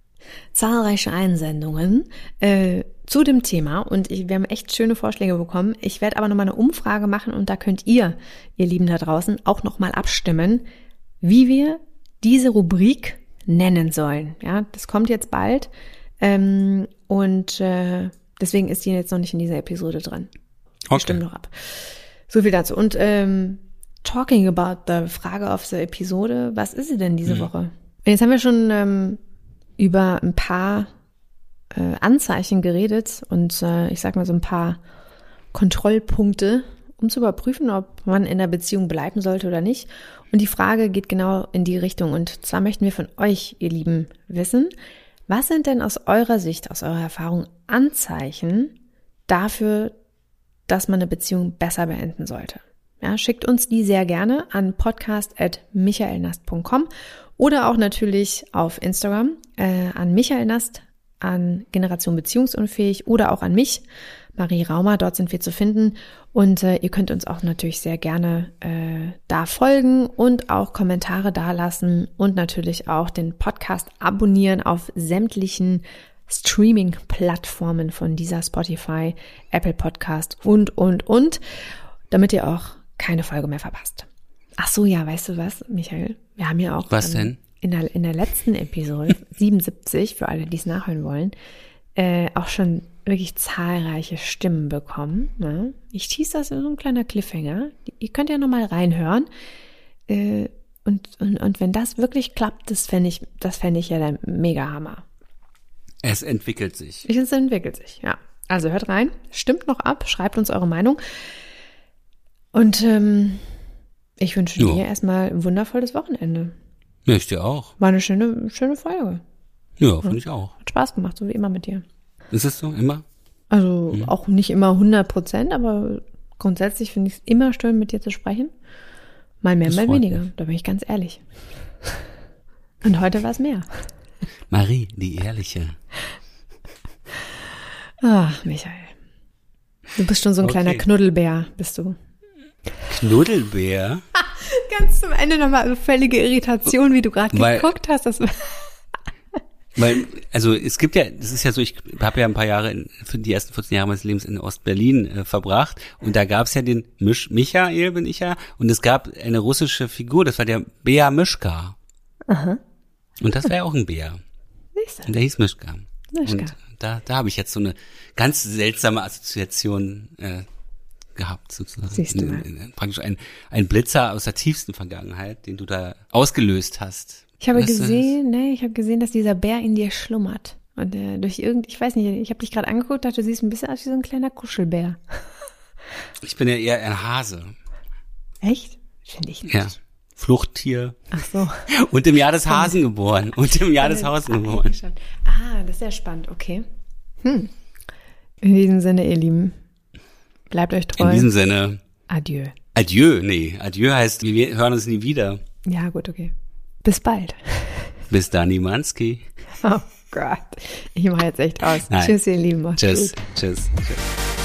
[SPEAKER 1] zahlreiche Einsendungen äh, zu dem Thema und ich, wir haben echt schöne Vorschläge bekommen. Ich werde aber nochmal eine Umfrage machen und da könnt ihr, ihr Lieben da draußen, auch nochmal abstimmen, wie wir diese Rubrik nennen sollen. Ja, das kommt jetzt bald. Ähm, und äh, deswegen ist die jetzt noch nicht in dieser Episode drin. Okay. Stimmt noch ab. So viel dazu. Und ähm, talking about the Frage auf der Episode, was ist sie denn diese mhm. Woche? Jetzt haben wir schon ähm, über ein paar äh, Anzeichen geredet und äh, ich sag mal so ein paar Kontrollpunkte, um zu überprüfen, ob man in der Beziehung bleiben sollte oder nicht. Und die Frage geht genau in die Richtung. Und zwar möchten wir von euch, ihr Lieben, wissen, was sind denn aus eurer Sicht, aus eurer Erfahrung Anzeichen dafür, dass man eine Beziehung besser beenden sollte? Ja, schickt uns die sehr gerne an podcast.michaelnast.com oder auch natürlich auf Instagram äh, an Michael Nast, an Generation Beziehungsunfähig oder auch an mich, Marie Raumer. Dort sind wir zu finden. Und äh, ihr könnt uns auch natürlich sehr gerne äh, da folgen und auch Kommentare dalassen und natürlich auch den Podcast abonnieren auf sämtlichen Streaming-Plattformen von dieser Spotify, Apple Podcast und, und, und, damit ihr auch keine Folge mehr verpasst. Ach so, ja, weißt du was, Michael? Wir haben ja auch.
[SPEAKER 2] Was denn?
[SPEAKER 1] In der, in der letzten Episode, 77, für alle, die es nachhören wollen, äh, auch schon wirklich zahlreiche Stimmen bekommen. Ne? Ich tease das in so ein kleiner Cliffhanger. Ihr könnt ja nochmal reinhören. Äh, und, und, und wenn das wirklich klappt, das fände ich, das fände ich ja der Mega-Hammer.
[SPEAKER 2] Es entwickelt sich.
[SPEAKER 1] Es entwickelt sich, ja. Also hört rein, stimmt noch ab, schreibt uns eure Meinung. Und ähm, ich wünsche jo. dir erstmal ein wundervolles Wochenende.
[SPEAKER 2] Ja, ich dir auch.
[SPEAKER 1] War eine schöne, schöne Folge.
[SPEAKER 2] Ja, ja. finde ich auch.
[SPEAKER 1] Hat Spaß gemacht, so wie immer mit dir.
[SPEAKER 2] Ist es so, immer?
[SPEAKER 1] Also mhm. auch nicht immer 100 Prozent, aber grundsätzlich finde ich es immer schön, mit dir zu sprechen. Mal mehr, das mal weniger. Mich. Da bin ich ganz ehrlich. Und heute war es mehr.
[SPEAKER 2] Marie, die Ehrliche.
[SPEAKER 1] Ach, Michael. Du bist schon so ein okay. kleiner Knuddelbär, bist du.
[SPEAKER 2] Knuddelbär?
[SPEAKER 1] Ganz zum Ende nochmal eine völlige Irritation, wie du gerade geguckt hast. Das
[SPEAKER 2] weil, also es gibt ja, das ist ja so, ich habe ja ein paar Jahre, in, für die ersten 14 Jahre meines Lebens in Ostberlin äh, verbracht und da gab es ja den Misch, Michael bin ich ja und es gab eine russische Figur, das war der Bea Mischka. Aha. Und das war ja auch ein Bär. Und der hieß Mischka. Mischka. Und da, da habe ich jetzt so eine ganz seltsame Assoziation äh, gehabt, sozusagen. Siehst du mal. In, in, praktisch ein, ein Blitzer aus der tiefsten Vergangenheit, den du da ausgelöst hast.
[SPEAKER 1] Ich habe weißt gesehen, ne, ich habe gesehen, dass dieser Bär in dir schlummert. Und äh, durch irgend, ich weiß nicht, ich habe dich gerade angeguckt, dachte, du siehst ein bisschen aus wie so ein kleiner Kuschelbär.
[SPEAKER 2] Ich bin ja eher ein Hase.
[SPEAKER 1] Echt? Finde ich nicht.
[SPEAKER 2] Ja. Fluchttier.
[SPEAKER 1] Ach so.
[SPEAKER 2] Und im Jahr des Hasen geboren. Und im Jahr des Hasen geboren.
[SPEAKER 1] Ah, das ist ja spannend, okay. Hm. In diesem Sinne, ihr Lieben, bleibt euch treu.
[SPEAKER 2] In diesem Sinne.
[SPEAKER 1] Adieu.
[SPEAKER 2] Adieu, nee. Adieu heißt, wir hören uns nie wieder.
[SPEAKER 1] Ja, gut, okay. Bis bald.
[SPEAKER 2] Bis dann, Nimanski.
[SPEAKER 1] Oh Gott. Ich mache jetzt echt aus. Nein. Tschüss, ihr Lieben.
[SPEAKER 2] Tschüss. Tschüss. Tschüss.